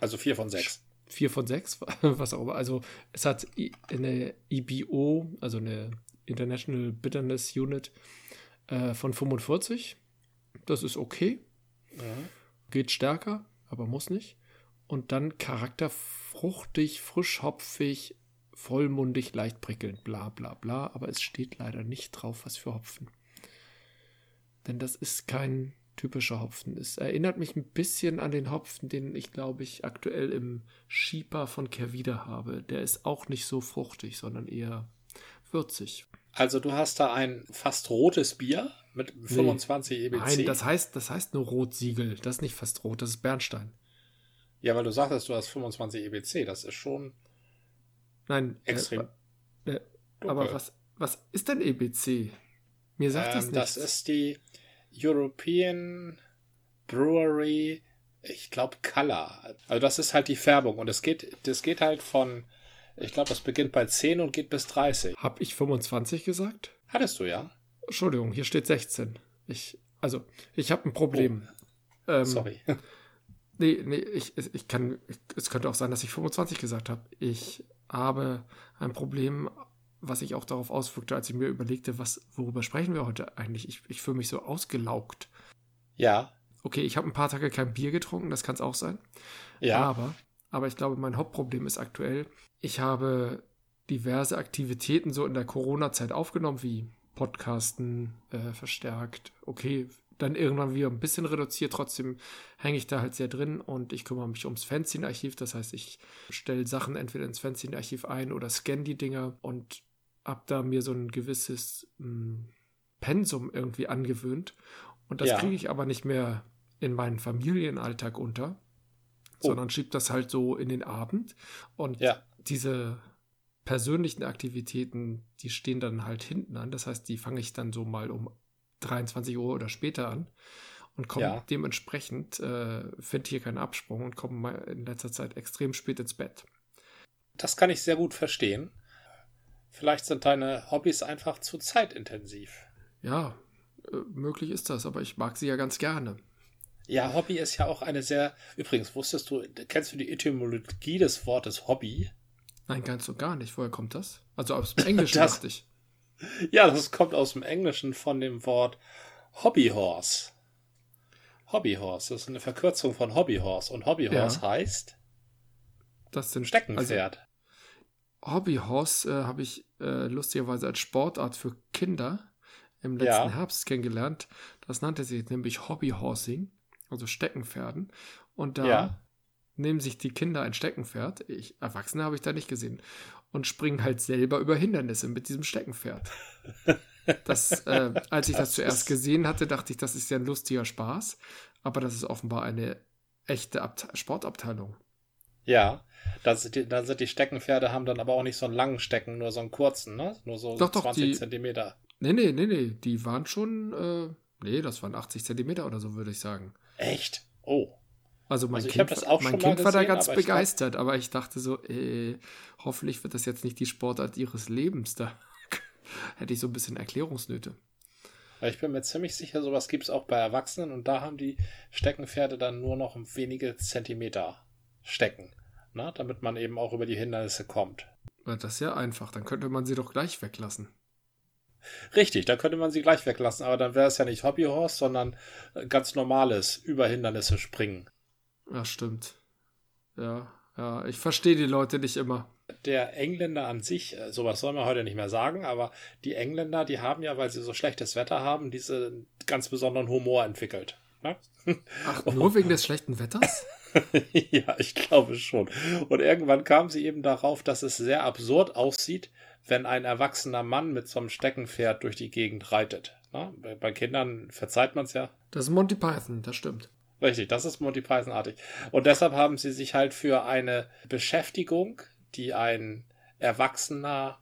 Also vier von sechs. Vier von sechs, was auch immer. Also es hat eine IBO, also eine International Bitterness Unit äh, von 45. Das ist okay. Ja. Geht stärker, aber muss nicht. Und dann Charakter fruchtig, frischhopfig, vollmundig, leicht prickelnd, bla bla bla, aber es steht leider nicht drauf, was für Hopfen. Denn das ist kein typischer Hopfen. Es erinnert mich ein bisschen an den Hopfen, den ich glaube ich aktuell im Schieper von Kervida habe. Der ist auch nicht so fruchtig, sondern eher würzig. Also du hast da ein fast rotes Bier mit 25 nee, EBC. Nein, das heißt, das heißt nur Rotsiegel. Das ist nicht fast rot, das ist Bernstein. Ja, weil du sagtest, du hast 25 EBC. Das ist schon Nein, äh, extrem. Äh, äh, aber was, was ist denn EBC? Mir sagt ähm, das nicht. Das ist die European Brewery, ich glaube Color. Also das ist halt die Färbung und es geht, das geht halt von, ich glaube, das beginnt bei 10 und geht bis 30. Hab ich 25 gesagt? Hattest du ja. Entschuldigung, hier steht 16. Ich, also, ich habe ein Problem. Oh. Ähm, Sorry. Nee, nee, ich, ich kann, es könnte auch sein, dass ich 25 gesagt habe. Ich habe ein Problem, was sich auch darauf auswirkte, als ich mir überlegte, was, worüber sprechen wir heute eigentlich? Ich, ich fühle mich so ausgelaugt. Ja. Okay, ich habe ein paar Tage kein Bier getrunken, das kann es auch sein. Ja. Aber, aber ich glaube, mein Hauptproblem ist aktuell, ich habe diverse Aktivitäten so in der Corona-Zeit aufgenommen, wie Podcasten äh, verstärkt. Okay, dann irgendwann wieder ein bisschen reduziert. Trotzdem hänge ich da halt sehr drin und ich kümmere mich ums Fanzine-Archiv. Das heißt, ich stelle Sachen entweder ins Fanzine-Archiv ein oder scanne die Dinger und habe da mir so ein gewisses mh, hm, Pensum irgendwie angewöhnt. Und das Ja. kriege ich aber nicht mehr in meinen Familienalltag unter, Oh. sondern schiebe das halt so in den Abend. Und Ja. diese persönlichen Aktivitäten, die stehen dann halt hinten an. Das heißt, die fange ich dann so mal um 23 Uhr oder später an und komme Ja. dementsprechend, äh, finde hier keinen Absprung und komme mal in letzter Zeit extrem spät ins Bett. Das kann ich sehr gut verstehen. Vielleicht sind deine Hobbys einfach zu zeitintensiv. Ja, äh, möglich ist das, aber ich mag sie ja ganz gerne. Ja, Hobby ist ja auch eine sehr. Übrigens, wusstest du, kennst du die Etymologie des Wortes Hobby? Nein, ganz und gar nicht. Woher kommt das? Also aus dem Englischen Das- dachte ich. Ja, das kommt aus dem Englischen von dem Wort Hobbyhorse. Hobbyhorse, das ist eine Verkürzung von Hobbyhorse. Und Hobbyhorse Ja. heißt Das sind Also, Steckenpferd. Hobbyhorse äh, habe ich äh, lustigerweise als Sportart für Kinder im letzten Ja. Herbst kennengelernt. Das nannte sich nämlich Hobbyhorsing, also Steckenpferden. Und da Ja. Nehmen sich die Kinder ein Steckenpferd, ich, Erwachsene habe ich da nicht gesehen, und springen halt selber über Hindernisse mit diesem Steckenpferd. Das, äh, als ich das, Das zuerst gesehen hatte, dachte ich, das ist ja ein lustiger Spaß. Aber das ist offenbar eine echte Abte Sportabteilung. Ja, das sind die, dann sind die Steckenpferde, haben dann aber auch nicht so einen langen Stecken, nur so einen kurzen, ne? Nur so Doch, doch, 20 die- Zentimeter. Nee, nee, nee, nee. Die waren schon, äh, nee, das waren 80 Zentimeter oder so, würde ich sagen. Echt? Oh. Also mein Also Kind, mein kind war da gesehen, ganz aber ich glaub- begeistert, aber ich dachte so, äh, hoffentlich wird das jetzt nicht die Sportart ihres Lebens. Da hätte ich so ein bisschen Erklärungsnöte. Ich bin mir ziemlich sicher, sowas gibt es auch bei Erwachsenen und da haben die Steckenpferde dann nur noch wenige Zentimeter Stecken, ne? damit man eben auch über die Hindernisse kommt. Das ist ja einfach, dann könnte man sie doch gleich weglassen. Richtig, da könnte man sie gleich weglassen, aber dann wäre es ja nicht Hobbyhorse, sondern äh, ganz normales über Hindernisse springen. Ja, stimmt. Ja, ja, ich verstehe die Leute nicht immer. Der Engländer an sich, äh, sowas soll man heute nicht mehr sagen, aber die Engländer, die haben ja, weil sie so schlechtes Wetter haben, diesen ganz besonderen Humor entwickelt. Ne? Ach, nur wegen des schlechten Wetters? ja, ich glaube schon. Und irgendwann kam sie eben darauf, dass es sehr absurd aussieht, wenn ein erwachsener Mann mit so einem Steckenpferd durch die Gegend reitet. Bei, bei Kindern verzeiht man es ja. Das ist Monty Python, das stimmt. Richtig, das ist Monty Python-artig. Und deshalb haben sie sich halt für eine Beschäftigung, die ein Erwachsener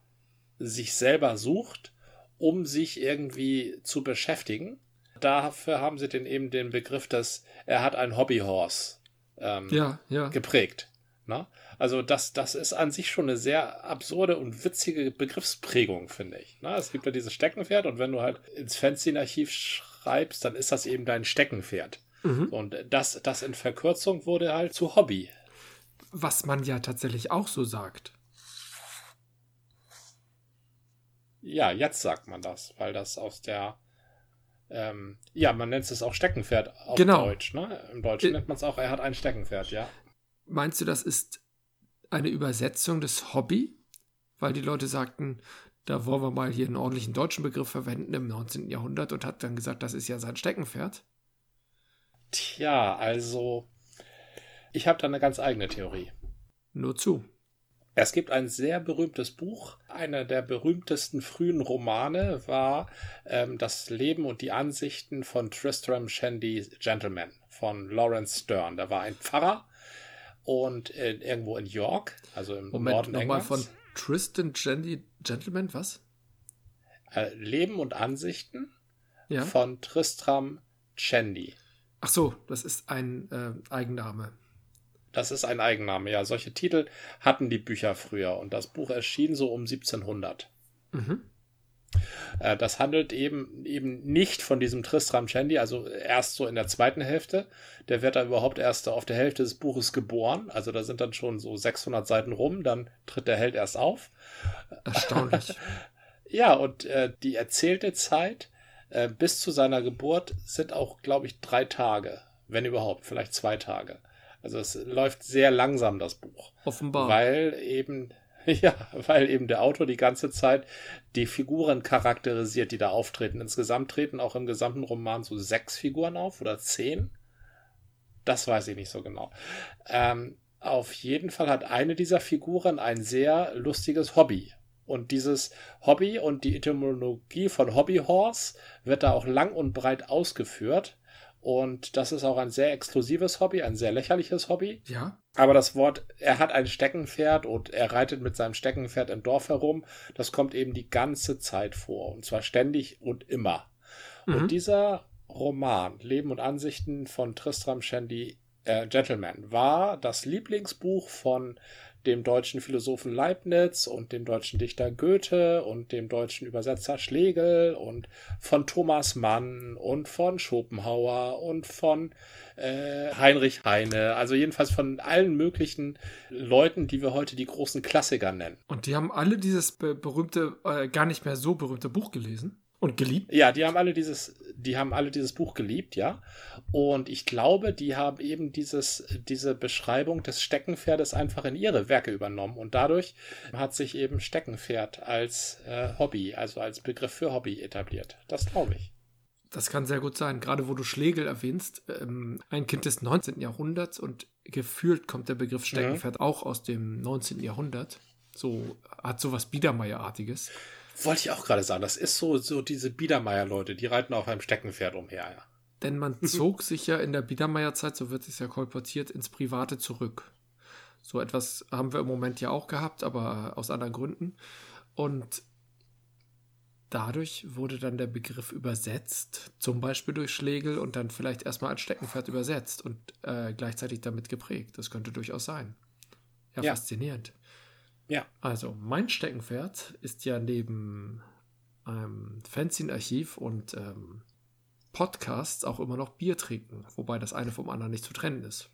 sich selber sucht, um sich irgendwie zu beschäftigen. Dafür haben sie den eben den Begriff des, er hat ein Hobbyhorse ähm, Ja, ja. geprägt. Ne? Also das, das ist an sich schon eine sehr absurde und witzige Begriffsprägung, finde ich. Ne? Es gibt ja dieses Steckenpferd und wenn du halt ins Fanzine-Archiv schreibst, dann ist das eben dein Steckenpferd. Mhm. Und das, das in Verkürzung wurde halt zu Hobby. Was man ja tatsächlich auch so sagt. Ja, jetzt sagt man das, weil das aus der ähm, ja, man nennt es auch Steckenpferd auf Genau. Deutsch. Ne? Im Deutschen Äh, nennt man es auch, er hat ein Steckenpferd, ja. Meinst du, das ist eine Übersetzung des Hobby? Weil die Leute sagten, da wollen wir mal hier einen ordentlichen deutschen Begriff verwenden im 19. Jahrhundert und hat dann gesagt, das ist ja sein Steckenpferd. Tja, also ich habe da eine ganz eigene Theorie. Nur zu. Es gibt ein sehr berühmtes Buch. Einer der berühmtesten frühen Romane war ähm, Das Leben und die Ansichten von Tristram Shandy Gentleman von Lawrence Stern. Da war ein Pfarrer und äh, irgendwo in York, also im Moment, Norden nochmal Englands. von Tristan Gendy, Gentleman, was? Äh, Leben und Ansichten Ja. von Tristram Shandy. Ach so, das ist ein äh, Eigenname. Das ist ein Eigenname, ja. Solche Titel hatten die Bücher früher und das Buch erschien so um 1700. Mhm. Äh, das handelt eben eben nicht von diesem Tristram Shandy, also erst so in der zweiten Hälfte. Der wird dann überhaupt erst auf der Hälfte des Buches geboren. Also da sind dann schon so 600 Seiten rum, dann tritt der Held erst auf. Erstaunlich. ja, und äh, die erzählte Zeit äh, bis zu seiner Geburt sind auch, glaube ich, drei Tage, wenn überhaupt, vielleicht zwei Tage. Also es läuft sehr langsam, das Buch. Offenbar. Weil eben, ja, weil eben der Autor die ganze Zeit die Figuren charakterisiert, die da auftreten. Insgesamt treten auch im gesamten Roman so sechs Figuren auf oder zehn. Das weiß ich nicht so genau. Ähm, auf jeden Fall hat eine dieser Figuren ein sehr lustiges Hobby. Und dieses Hobby und die Etymologie von Hobbyhorse wird da auch lang und breit ausgeführt. Und das ist auch ein sehr exklusives Hobby, ein sehr lächerliches Hobby. Ja. Aber das Wort, er hat ein Steckenpferd und er reitet mit seinem Steckenpferd im Dorf herum, das kommt eben die ganze Zeit vor. Und zwar ständig und immer. Mhm. Und dieser Roman, Leben und Ansichten von Tristram Shandy äh, Gentleman, war das Lieblingsbuch von dem deutschen Philosophen Leibniz und dem deutschen Dichter Goethe und dem deutschen Übersetzer Schlegel und von Thomas Mann und von Schopenhauer und von äh, Heinrich Heine, also jedenfalls von allen möglichen Leuten, die wir heute die großen Klassiker nennen. Und die haben alle dieses berühmte, äh, gar nicht mehr so berühmte Buch gelesen? Und geliebt? Ja, die haben alle dieses, die haben alle dieses Buch geliebt, ja. Und ich glaube, die haben eben dieses, diese Beschreibung des Steckenpferdes einfach in ihre Werke übernommen. Und dadurch hat sich eben Steckenpferd als äh, Hobby, also als Begriff für Hobby etabliert. Das glaube ich. Das kann sehr gut sein. Gerade wo du Schlegel erwähnst, ähm, ein Kind des 19. Jahrhunderts und gefühlt kommt der Begriff Steckenpferd mhm. auch aus dem 19. Jahrhundert. So hat sowas Biedermeierartiges. Wollte ich auch gerade sagen, das ist so, so diese Biedermeier-Leute, die reiten auf einem Steckenpferd umher, ja. Denn man zog sich ja in der Biedermeierzeit, so wird es ja kolportiert, ins Private zurück. So etwas haben wir im Moment ja auch gehabt, aber aus anderen Gründen. Und dadurch wurde dann der Begriff übersetzt, zum Beispiel durch Schlegel und dann vielleicht erstmal als Steckenpferd übersetzt und äh, gleichzeitig damit geprägt. Das könnte durchaus sein. Ja, ja. faszinierend. Ja. Also, mein Steckenpferd ist ja neben einem Fanzine-Archiv und ähm, Podcasts auch immer noch Bier trinken, wobei das eine vom anderen nicht zu trennen ist.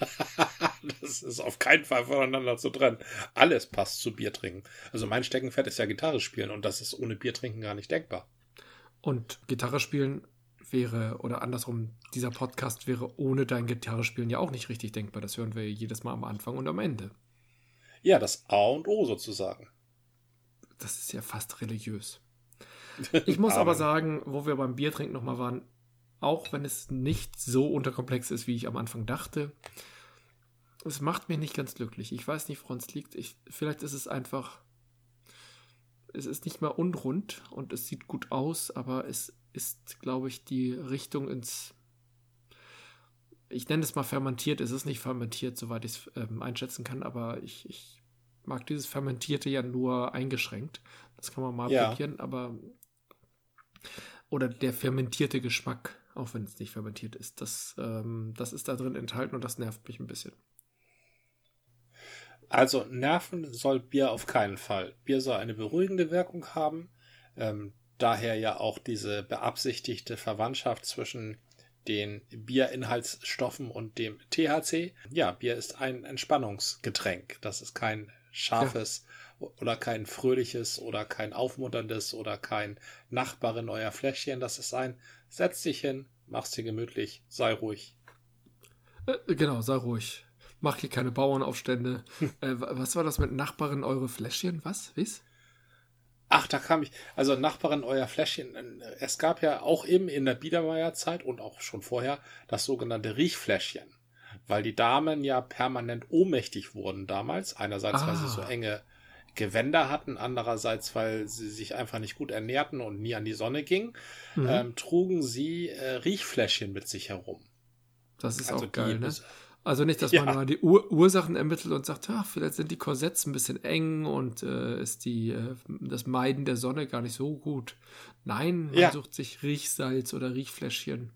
das ist auf keinen Fall voneinander zu trennen. Alles passt zu Bier trinken. Also mein Steckenpferd ist ja Gitarre spielen und das ist ohne Bier trinken gar nicht denkbar. Und Gitarre spielen wäre, oder andersrum, dieser Podcast wäre ohne dein Gitarre spielen ja auch nicht richtig denkbar. Das hören wir jedes Mal am Anfang und am Ende. Ja, das A und O sozusagen. Das ist ja fast religiös. Ich muss aber sagen, wo wir beim Biertrinken nochmal waren, auch wenn es nicht so unterkomplex ist, wie ich am Anfang dachte, es macht mich nicht ganz glücklich. Ich weiß nicht, woran es liegt. Ich, vielleicht ist es einfach, es ist nicht mehr unrund und es sieht gut aus, aber es ist, glaube ich, die Richtung ins ich nenne es mal fermentiert, es ist nicht fermentiert, soweit ich es ähm, einschätzen kann, aber ich, ich, mag dieses Fermentierte ja nur eingeschränkt. Das kann man mal ja. probieren, aber oder der fermentierte Geschmack, auch wenn es nicht fermentiert ist, das, ähm, das ist da drin enthalten und das nervt mich ein bisschen. Also nerven soll Bier auf keinen Fall. Bier soll eine beruhigende Wirkung haben. Ähm, daher ja auch diese beabsichtigte Verwandtschaft zwischen den Bierinhaltsstoffen und dem THC. Ja, Bier ist ein Entspannungsgetränk. Das ist kein scharfes ja. oder kein fröhliches oder kein aufmunterndes oder kein Nachbarin euer Fläschchen. Das ist ein setz dich hin, mach's dir gemütlich, sei ruhig. Äh, genau, sei ruhig. Mach hier keine Bauernaufstände. äh, was war das mit Nachbarin eure Fläschchen? Was? Wie's? Ach, da kam ich. Also Nachbarin, euer Fläschchen. Es gab ja auch eben in der Biedermeierzeit und auch schon vorher das sogenannte Riechfläschchen. Weil die Damen ja permanent ohnmächtig wurden damals. Einerseits, ah. weil sie so ah. enge Gewänder hatten, andererseits, weil sie sich einfach nicht gut ernährten und nie an die Sonne gingen, mhm. ähm, trugen sie äh, Riechfläschchen mit sich herum. Das ist also auch geil, ne? Also nicht, dass ja. man mal die Ur Ursachen ermittelt und sagt, ach, vielleicht sind die Korsetts ein bisschen eng und äh, ist die, äh, das Meiden der Sonne gar nicht so gut. Nein, man ja. sucht sich Riechsalz oder Riechfläschchen.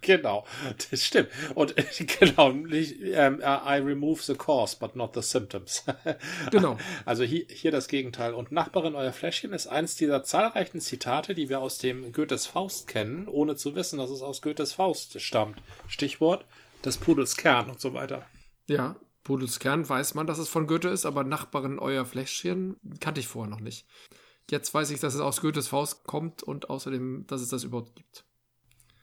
genau, das stimmt. Und genau, ähm, I remove the cause, but not the symptoms. genau. Also hier, hier das Gegenteil. Und Nachbarin, euer Fläschchen ist eins dieser zahlreichen Zitate, die wir aus dem Goethes Faust kennen, ohne zu wissen, dass es aus Goethes Faust stammt. Stichwort des Pudels Kern und so weiter. Ja, Pudels Kern weiß man, dass es von Goethe ist, aber Nachbarin, euer Fläschchen kannte ich vorher noch nicht. Jetzt weiß ich, dass es aus Goethes Faust kommt und außerdem, dass es das überhaupt gibt.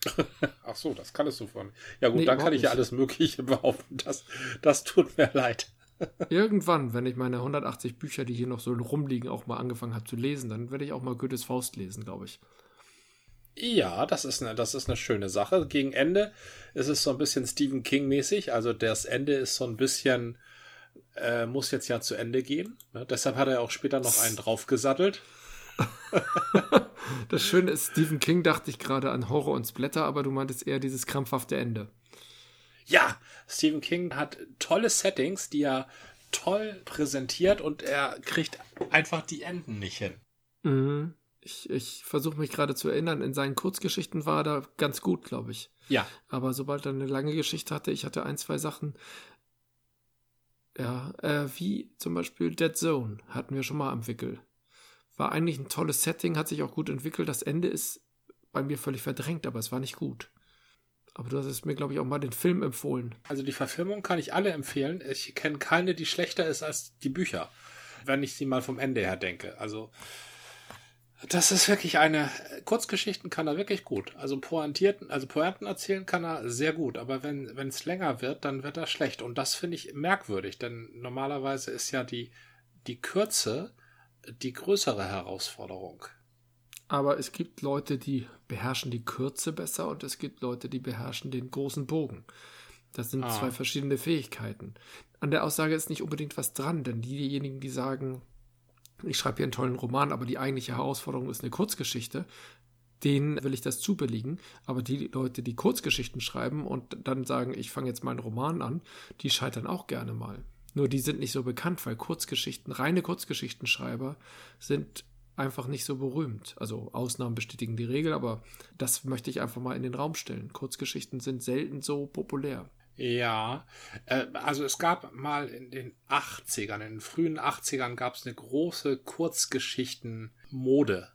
Ach so, das kannst du von. Ja gut, nee, dann kann ich ja alles Mögliche behaupten. Das, das tut mir leid. Irgendwann, wenn ich meine 180 Bücher, die hier noch so rumliegen, auch mal angefangen habe zu lesen, dann werde ich auch mal Goethes Faust lesen, glaube ich. Ja, das ist, eine, das ist eine schöne Sache. Gegen Ende ist es so ein bisschen Stephen King-mäßig. Also das Ende ist so ein bisschen, äh, muss jetzt ja zu Ende gehen. Ne? Deshalb hat er auch später noch einen draufgesattelt. das Schöne ist, Stephen King dachte ich gerade an Horror und Splatter, aber du meintest eher dieses krampfhafte Ende. Ja, Stephen King hat tolle Settings, die er toll präsentiert und er kriegt einfach die Enden nicht hin. Mhm. Ich, ich versuche mich gerade zu erinnern, in seinen Kurzgeschichten war er da ganz gut, glaube ich. Ja. Aber sobald er eine lange Geschichte hatte, ich hatte ein, zwei Sachen, ja, äh, wie zum Beispiel Dead Zone hatten wir schon mal am Wickel. War eigentlich ein tolles Setting, hat sich auch gut entwickelt. Das Ende ist bei mir völlig verdrängt, aber es war nicht gut. Aber du hast es mir, glaube ich, auch mal den Film empfohlen. Also die Verfilmung kann ich alle empfehlen. Ich kenne keine, die schlechter ist als die Bücher, wenn ich sie mal vom Ende her denke. Also das ist wirklich eine Kurzgeschichten kann er wirklich gut. Also pointierten, also Pointen erzählen kann er sehr gut, aber wenn es länger wird, dann wird er schlecht und das finde ich merkwürdig, denn normalerweise ist ja die die Kürze die größere Herausforderung. Aber es gibt Leute, die beherrschen die Kürze besser und es gibt Leute, die beherrschen den großen Bogen. Das sind ah. zwei verschiedene Fähigkeiten. An der Aussage ist nicht unbedingt was dran, denn diejenigen, die sagen, ich schreibe hier einen tollen Roman, aber die eigentliche Herausforderung ist eine Kurzgeschichte, denen will ich das zubilligen. Aber die Leute, die Kurzgeschichten schreiben und dann sagen, ich fange jetzt meinen Roman an, die scheitern auch gerne mal. Nur die sind nicht so bekannt, weil Kurzgeschichten, reine Kurzgeschichtenschreiber sind einfach nicht so berühmt. Also Ausnahmen bestätigen die Regel, aber das möchte ich einfach mal in den Raum stellen. Kurzgeschichten sind selten so populär. Ja, äh, also es gab mal in den 80ern, in den frühen 80ern gab es eine große Kurzgeschichtenmode.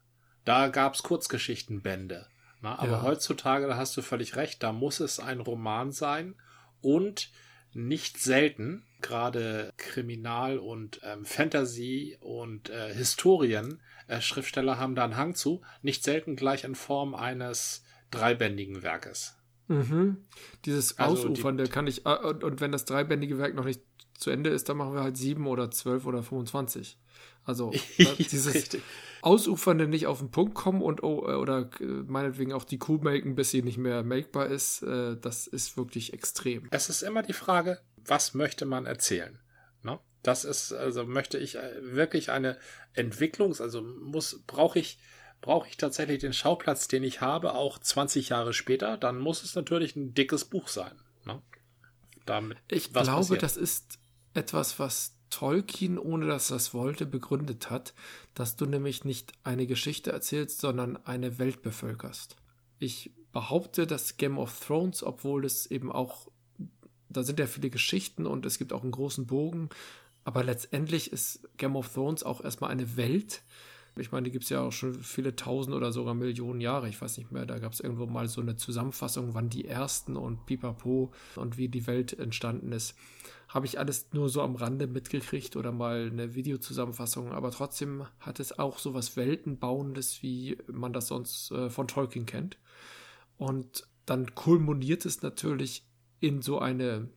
Da gab es Kurzgeschichtenbände. Na, aber ja. heutzutage, da hast du völlig recht, da muss es ein Roman sein und nicht selten, gerade Kriminal- und ähm, Fantasy- und äh, Historien-Schriftsteller äh, haben da einen Hang zu, nicht selten gleich in Form eines dreibändigen Werkes. Mhm. Dieses also Ausufernde die, kann ich, äh, und, und, wenn das dreibändige Werk noch nicht zu Ende ist, dann machen wir halt sieben oder zwölf oder 25. Also dieses Richtig. Ausufernde nicht auf den Punkt kommen und oh, äh, oder äh, meinetwegen auch die Kuh melken, bis sie nicht mehr melkbar ist, äh, das ist wirklich extrem. Es ist immer die Frage, was möchte man erzählen? Ne? Das ist, also möchte ich wirklich eine Entwicklung, also muss, brauche ich, brauche ich tatsächlich den Schauplatz, den ich habe, auch 20 Jahre später, dann muss es natürlich ein dickes Buch sein. Ne? Damit, ich glaube, passiert. das ist etwas, was Tolkien, ohne dass er es wollte, begründet hat, dass du nämlich nicht eine Geschichte erzählst, sondern eine Welt bevölkerst. Ich behaupte, dass Game of Thrones, obwohl es eben auch, da sind ja viele Geschichten und es gibt auch einen großen Bogen, aber letztendlich ist Game of Thrones auch erstmal eine Welt, ich meine, die gibt es ja auch schon viele tausend oder sogar Millionen Jahre. Ich weiß nicht mehr. Da gab es irgendwo mal so eine Zusammenfassung, wann die ersten und pipapo und wie die Welt entstanden ist. Habe ich alles nur so am Rande mitgekriegt oder mal eine Videozusammenfassung. Aber trotzdem hat es auch so was Weltenbauendes, wie man das sonst äh, von Tolkien kennt. Und dann kulminiert es natürlich in so eine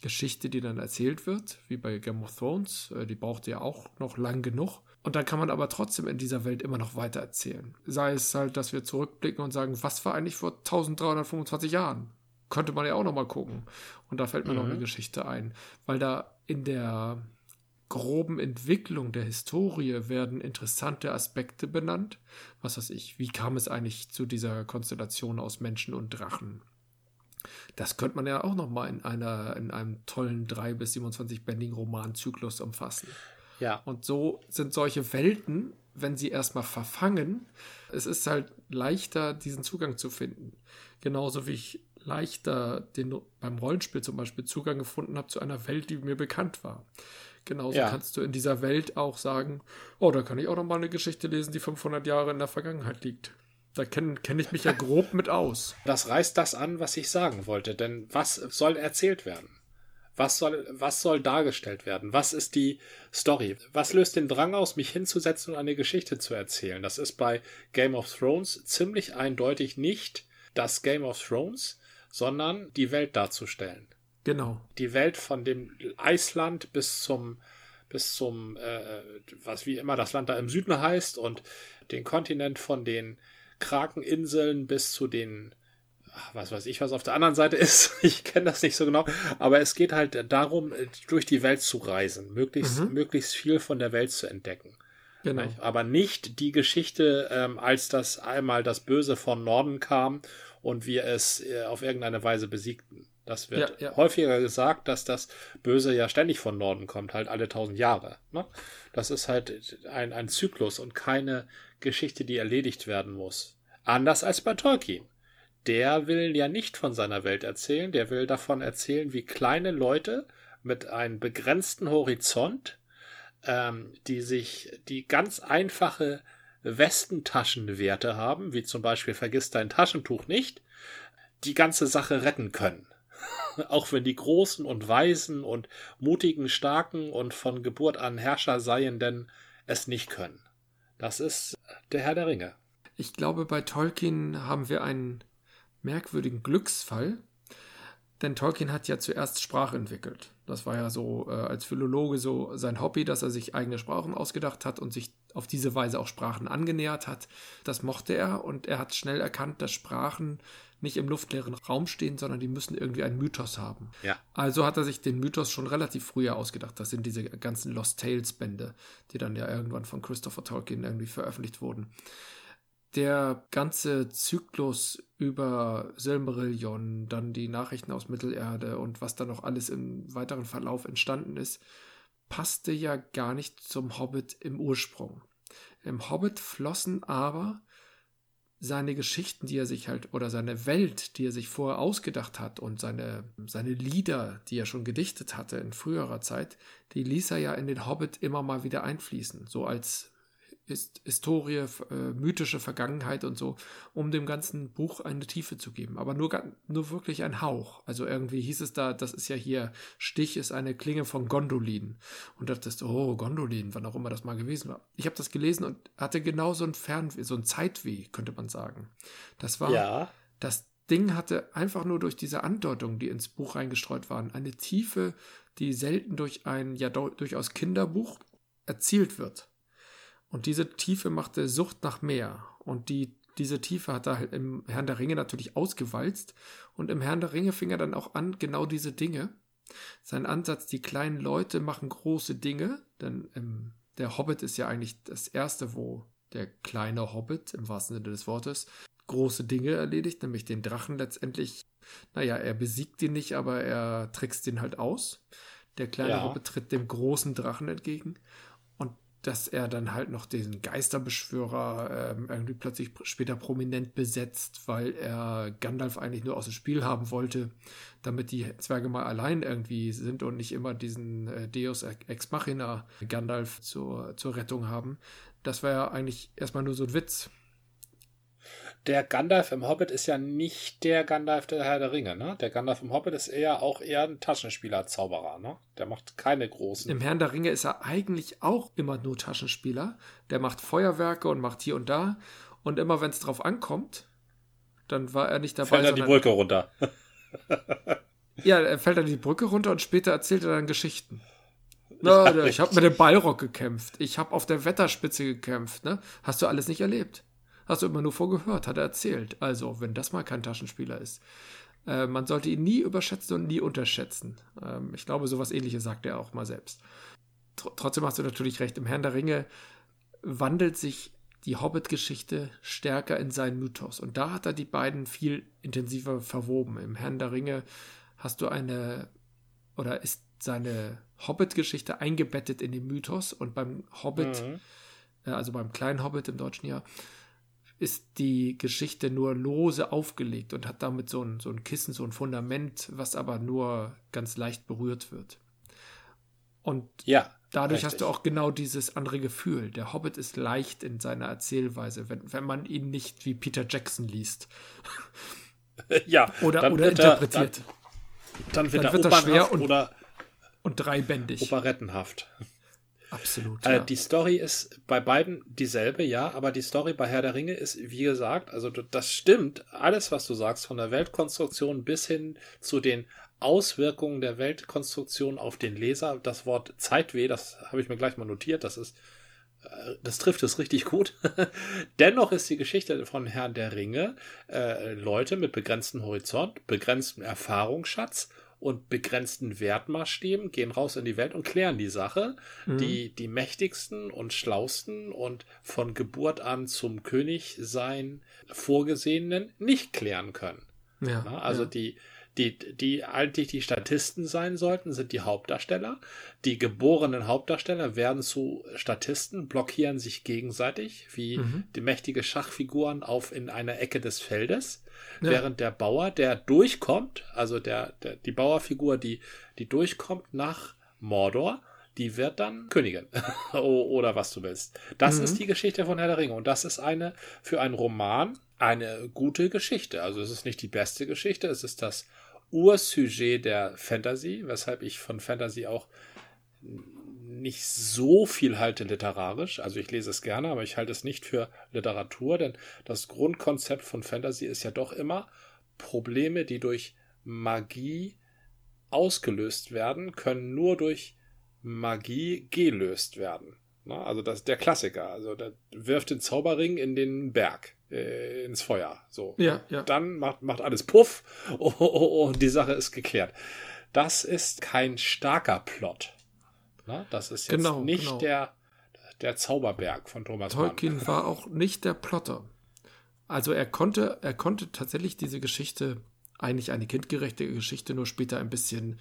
Geschichte, die dann erzählt wird, wie bei Game of Thrones. Äh, die braucht ja auch noch lang genug. Und dann kann man aber trotzdem in dieser Welt immer noch weiter erzählen. Sei es halt, dass wir zurückblicken und sagen, was war eigentlich vor 1325 Jahren? Könnte man ja auch noch mal gucken. Und da fällt mir mhm. noch eine mhm. Geschichte ein, weil da in der groben Entwicklung der Historie werden interessante Aspekte benannt. Was weiß ich, wie kam es eigentlich zu dieser Konstellation aus Menschen und Drachen? Das könnte man ja auch noch mal in einer in einem tollen 3 bis 27 bändigen Romanzyklus umfassen. Ja. Und so sind solche Welten, wenn sie erstmal verfangen, es ist halt leichter, diesen Zugang zu finden. Genauso wie ich leichter den, beim Rollenspiel zum Beispiel Zugang gefunden habe zu einer Welt, die mir bekannt war. Genauso ja. kannst du in dieser Welt auch sagen, oh, da kann ich auch noch mal eine Geschichte lesen, die 500 Jahre in der Vergangenheit liegt. Da kenne kenn ich mich ja grob mit aus. Das reißt das an, was ich sagen wollte. Denn was soll erzählt werden? Was soll, was soll dargestellt werden? Was ist die Story? Was löst den Drang aus, mich hinzusetzen und eine Geschichte zu erzählen? Das ist bei Game of Thrones ziemlich eindeutig nicht das Game of Thrones, sondern die Welt darzustellen. Genau. Die Welt von dem Eisland bis zum bis zum äh, was wie immer das Land da im Süden heißt und den Kontinent von den Krakeninseln bis zu den was weiß ich, was auf der anderen Seite ist. Ich kenne das nicht so genau. Aber es geht halt darum, durch die Welt zu reisen, möglichst, mhm. möglichst viel von der Welt zu entdecken. Genau. Aber nicht die Geschichte, ähm, als das einmal das Böse von Norden kam und wir es äh, auf irgendeine Weise besiegten. Das wird ja, ja. häufiger gesagt, dass das Böse ja ständig von Norden kommt, halt alle tausend Jahre. Ne? Das ist halt ein, ein Zyklus und keine Geschichte, die erledigt werden muss. Anders als bei Tolkien. Der will ja nicht von seiner Welt erzählen, der will davon erzählen, wie kleine Leute mit einem begrenzten Horizont, ähm, die sich die ganz einfache Westentaschenwerte haben, wie zum Beispiel vergiss dein Taschentuch nicht, die ganze Sache retten können. Auch wenn die großen und weisen und mutigen, starken und von Geburt an Herrscher seienden es nicht können. Das ist der Herr der Ringe. Ich glaube, bei Tolkien haben wir einen merkwürdigen Glücksfall, denn Tolkien hat ja zuerst Sprache entwickelt. Das war ja so äh, als Philologe so sein Hobby, dass er sich eigene Sprachen ausgedacht hat und sich auf diese Weise auch Sprachen angenähert hat. Das mochte er und er hat schnell erkannt, dass Sprachen nicht im luftleeren Raum stehen, sondern die müssen irgendwie einen Mythos haben. Ja. Also hat er sich den Mythos schon relativ früher ausgedacht. Das sind diese ganzen Lost Tales Bände, die dann ja irgendwann von Christopher Tolkien irgendwie veröffentlicht wurden der ganze Zyklus über Silmarillion, dann die Nachrichten aus Mittelerde und was da noch alles im weiteren Verlauf entstanden ist, passte ja gar nicht zum Hobbit im Ursprung. Im Hobbit flossen aber seine Geschichten, die er sich halt, oder seine Welt, die er sich vorher ausgedacht hat und seine, seine Lieder, die er schon gedichtet hatte in früherer Zeit, die ließ er ja in den Hobbit immer mal wieder einfließen, so als Hist Historie, äh, mythische Vergangenheit und so, um dem ganzen Buch eine Tiefe zu geben. Aber nur, nur wirklich ein Hauch. Also irgendwie hieß es da, das ist ja hier, Stich ist eine Klinge von Gondolin. Und dachtest, oh, Gondolin, wann auch immer das mal gewesen war. Ich habe das gelesen und hatte genau so ein Fernweh, so ein Zeitweh, könnte man sagen. Das war, ja. das Ding hatte einfach nur durch diese Andeutungen, die ins Buch reingestreut waren, eine Tiefe, die selten durch ein ja durchaus Kinderbuch erzielt wird. Und diese Tiefe machte Sucht nach mehr. Und die, diese Tiefe hat er halt im Herrn der Ringe natürlich ausgewalzt. Und im Herrn der Ringe fing er dann auch an, genau diese Dinge. Sein Ansatz, die kleinen Leute machen große Dinge, denn ähm, der Hobbit ist ja eigentlich das erste, wo der kleine Hobbit im wahrsten Sinne des Wortes große Dinge erledigt, nämlich den Drachen letztendlich. Naja, er besiegt ihn nicht, aber er trickst ihn halt aus. Der kleine ja. Hobbit tritt dem großen Drachen entgegen dass er dann halt noch diesen Geisterbeschwörer ähm, irgendwie plötzlich später prominent besetzt, weil er Gandalf eigentlich nur aus dem Spiel haben wollte, damit die Zwerge mal allein irgendwie sind und nicht immer diesen äh, Deus Ex Machina Gandalf zur, zur Rettung haben. Das war ja eigentlich erstmal nur so ein Witz der Gandalf im Hobbit ist ja nicht der Gandalf der Herr der Ringe, ne? Der Gandalf im Hobbit ist eher auch eher ein Taschenspieler, Zauberer, ne? Der macht keine großen. Im Herrn der Ringe ist er eigentlich auch immer nur Taschenspieler. Der macht Feuerwerke und macht hier und da. Und immer wenn es drauf ankommt, dann war er nicht dabei. Fällt er die Brücke runter. ja, er fällt dann die Brücke runter und später erzählt er dann Geschichten. Na, ja, ich habe mit dem Ballrock gekämpft. Ich habe auf der Wetterspitze gekämpft. Ne? Hast du alles nicht erlebt? Hast du immer nur vorgehört, hat er erzählt. Also, wenn das mal kein Taschenspieler ist. Äh, man sollte ihn nie überschätzen und nie unterschätzen. Ähm, ich glaube, sowas ähnliches sagt er auch mal selbst. Tr trotzdem hast du natürlich recht, im Herrn der Ringe wandelt sich die Hobbit-Geschichte stärker in seinen Mythos. Und da hat er die beiden viel intensiver verwoben. Im Herrn der Ringe hast du eine, oder ist seine Hobbit-Geschichte eingebettet in den Mythos und beim Hobbit, mhm. äh, also beim kleinen Hobbit im deutschen Jahr, ist die Geschichte nur lose aufgelegt und hat damit so ein, so ein Kissen, so ein Fundament, was aber nur ganz leicht berührt wird. Und ja, dadurch richtig. hast du auch genau dieses andere Gefühl. Der Hobbit ist leicht in seiner Erzählweise, wenn, wenn man ihn nicht wie Peter Jackson liest. ja, oder, oder interpretiert. Er, dann, dann, wird, dann wird er schwer und, oder und dreibändig. Operettenhaft. Absolut. Äh, ja. Die Story ist bei beiden dieselbe, ja, aber die Story bei Herr der Ringe ist, wie gesagt, also das stimmt, alles, was du sagst, von der Weltkonstruktion bis hin zu den Auswirkungen der Weltkonstruktion auf den Leser. Das Wort Zeitweh, das habe ich mir gleich mal notiert, das ist, äh, das trifft es richtig gut. Dennoch ist die Geschichte von Herrn der Ringe äh, Leute mit begrenztem Horizont, begrenztem Erfahrungsschatz und begrenzten Wertmaßstäben gehen raus in die Welt und klären die Sache, mhm. die die mächtigsten und schlausten und von Geburt an zum König sein vorgesehenen nicht klären können. Ja, also ja. die die, die eigentlich die Statisten sein sollten, sind die Hauptdarsteller. Die geborenen Hauptdarsteller werden zu Statisten, blockieren sich gegenseitig, wie mhm. die mächtige Schachfiguren auf in einer Ecke des Feldes. Ja. Während der Bauer, der durchkommt, also der, der, die Bauerfigur, die, die durchkommt nach Mordor, die wird dann Königin. Oder was du willst. Das mhm. ist die Geschichte von Herr der Ringe. Und das ist eine, für einen Roman, eine gute Geschichte. Also es ist nicht die beste Geschichte, es ist das Ursujet der Fantasy, weshalb ich von Fantasy auch nicht so viel halte literarisch. Also ich lese es gerne, aber ich halte es nicht für Literatur, denn das Grundkonzept von Fantasy ist ja doch immer Probleme, die durch Magie ausgelöst werden, können nur durch Magie gelöst werden. Also das ist der Klassiker. Also der wirft den Zauberring in den Berg äh, ins Feuer. So. Ja, ja. Dann macht, macht alles Puff oh, oh, oh, und die Sache ist geklärt. Das ist kein starker Plot. Na, das ist jetzt genau, nicht genau. Der, der Zauberberg von Thomas Tolkien Mann. war auch nicht der Plotter. Also er konnte, er konnte tatsächlich diese Geschichte, eigentlich eine kindgerechte Geschichte, nur später ein bisschen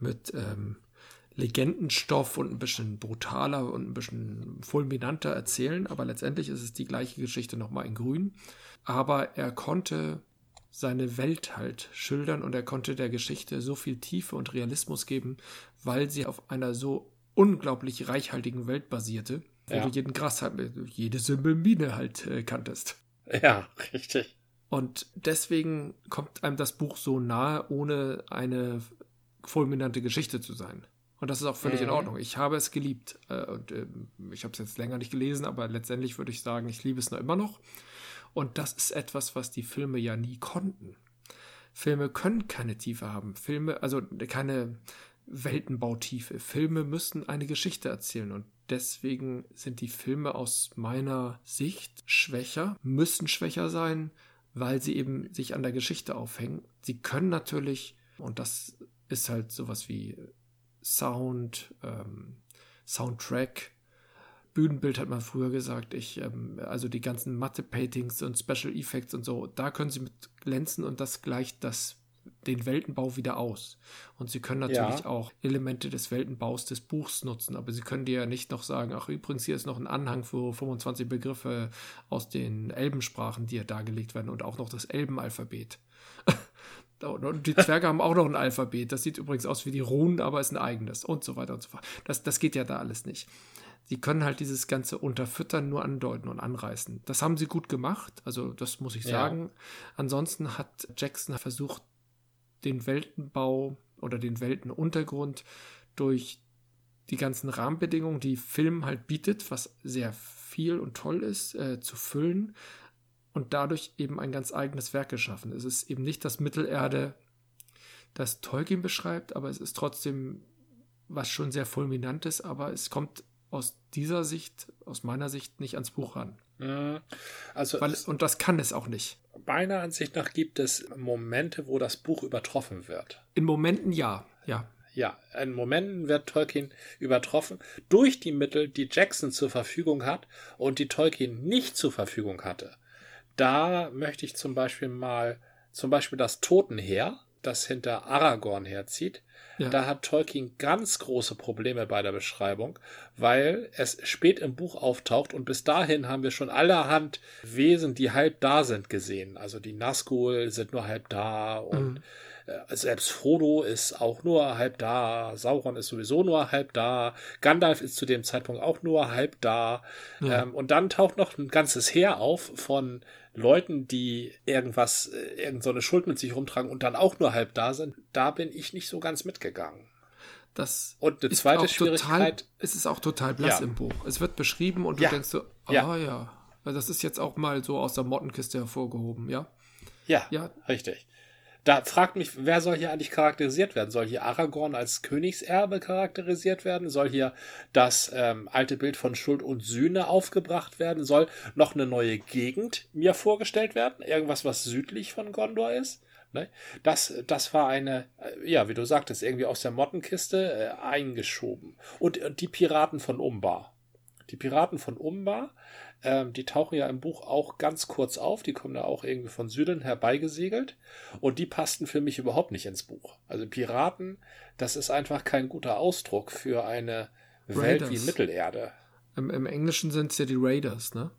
mit ähm, Legendenstoff und ein bisschen brutaler und ein bisschen fulminanter erzählen, aber letztendlich ist es die gleiche Geschichte nochmal in Grün. Aber er konnte seine Welt halt schildern und er konnte der Geschichte so viel Tiefe und Realismus geben, weil sie auf einer so unglaublich reichhaltigen Welt basierte, wo ja. du jeden Gras halt, jede Symbolmine halt äh, kanntest. Ja, richtig. Und deswegen kommt einem das Buch so nahe, ohne eine fulminante Geschichte zu sein. Und das ist auch völlig mhm. in Ordnung. Ich habe es geliebt. Äh, und äh, ich habe es jetzt länger nicht gelesen, aber letztendlich würde ich sagen, ich liebe es noch immer noch. Und das ist etwas, was die Filme ja nie konnten. Filme können keine Tiefe haben. Filme, also keine Weltenbautiefe. Filme müssen eine Geschichte erzählen. Und deswegen sind die Filme aus meiner Sicht schwächer, müssen schwächer sein, weil sie eben sich an der Geschichte aufhängen. Sie können natürlich, und das ist halt sowas wie Sound, ähm, Soundtrack, Bühnenbild hat man früher gesagt. Ich, ähm, also die ganzen Matte-Paintings und Special Effects und so, da können sie mit glänzen und das gleicht das den Weltenbau wieder aus. Und sie können natürlich ja. auch Elemente des Weltenbaus des Buchs nutzen, aber sie können dir ja nicht noch sagen, ach übrigens, hier ist noch ein Anhang für 25 Begriffe aus den Elbensprachen, die ja dargelegt werden und auch noch das Elbenalphabet. Und die Zwerge haben auch noch ein Alphabet. Das sieht übrigens aus wie die Runen, aber ist ein eigenes und so weiter und so fort. Das, das geht ja da alles nicht. Sie können halt dieses ganze Unterfüttern nur andeuten und anreißen. Das haben sie gut gemacht, also das muss ich sagen. Ja. Ansonsten hat Jackson versucht, den Weltenbau oder den Weltenuntergrund durch die ganzen Rahmenbedingungen, die Film halt bietet, was sehr viel und toll ist, äh, zu füllen und dadurch eben ein ganz eigenes Werk geschaffen. Es ist eben nicht das Mittelerde, das Tolkien beschreibt, aber es ist trotzdem was schon sehr fulminantes, aber es kommt aus dieser Sicht, aus meiner Sicht, nicht ans Buch ran. Mhm. Also Weil, und das kann es auch nicht. Meiner Ansicht nach gibt es Momente, wo das Buch übertroffen wird. In Momenten ja, ja. Ja, in Momenten wird Tolkien übertroffen durch die Mittel, die Jackson zur Verfügung hat und die Tolkien nicht zur Verfügung hatte da möchte ich zum Beispiel mal, zum Beispiel das Totenheer das hinter Aragorn herzieht. Ja. Da hat Tolkien ganz große Probleme bei der Beschreibung, weil es spät im Buch auftaucht und bis dahin haben wir schon allerhand Wesen, die halb da sind, gesehen. Also die Nazgul sind nur halb da und mhm. Äh, selbst Frodo ist auch nur halb da, Sauron ist sowieso nur halb da, Gandalf ist zu dem Zeitpunkt auch nur halb da. Ähm, und dann taucht noch ein ganzes Heer auf von Leuten, die irgendwas, äh, irgendeine Schuld mit sich rumtragen und dann auch nur halb da sind. Da bin ich nicht so ganz mitgegangen. Das und eine zweite Schwierigkeit. Total, es ist auch total blass ja. im Buch. Es wird beschrieben und du ja. denkst so, ah ja. ja, das ist jetzt auch mal so aus der Mottenkiste hervorgehoben, ja? Ja, ja. richtig. Da fragt mich, wer soll hier eigentlich charakterisiert werden? Soll hier Aragorn als Königserbe charakterisiert werden? Soll hier das ähm, alte Bild von Schuld und Sühne aufgebracht werden? Soll noch eine neue Gegend mir vorgestellt werden? Irgendwas, was südlich von Gondor ist? Ne? Das, das war eine, äh, ja, wie du sagtest, irgendwie aus der Mottenkiste äh, eingeschoben. Und, und die Piraten von Umbar. Die Piraten von Umbar ähm, die tauchen ja im Buch auch ganz kurz auf. Die kommen da auch irgendwie von Süden herbeigesegelt. Und die passten für mich überhaupt nicht ins Buch. Also Piraten, das ist einfach kein guter Ausdruck für eine Raiders. Welt wie Mittelerde. Im, Im, Englischen sind es ja die Raiders, ne?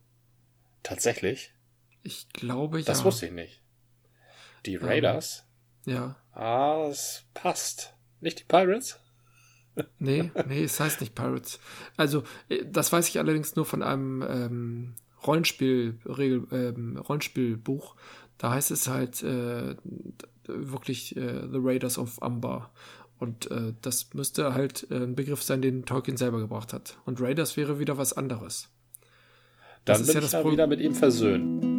Tatsächlich? Ich glaube ja. Das wusste ich nicht. Die ähm, Raiders? Ähm, ja. Ah, es passt. Nicht die Pirates? Nee, nee, es heißt nicht Pirates. Also, äh, das weiß ich allerdings nur von einem ähm, Rollenspiel, Regel, ähm, Rollenspielbuch. Da heißt es halt äh, wirklich äh, The Raiders of Umbar. Und äh, das müsste halt äh, ein Begriff sein, den Tolkien selber gebracht hat. Und Raiders wäre wieder was anderes. Das Dann bin ja ich ja wieder mit ihm versöhnt.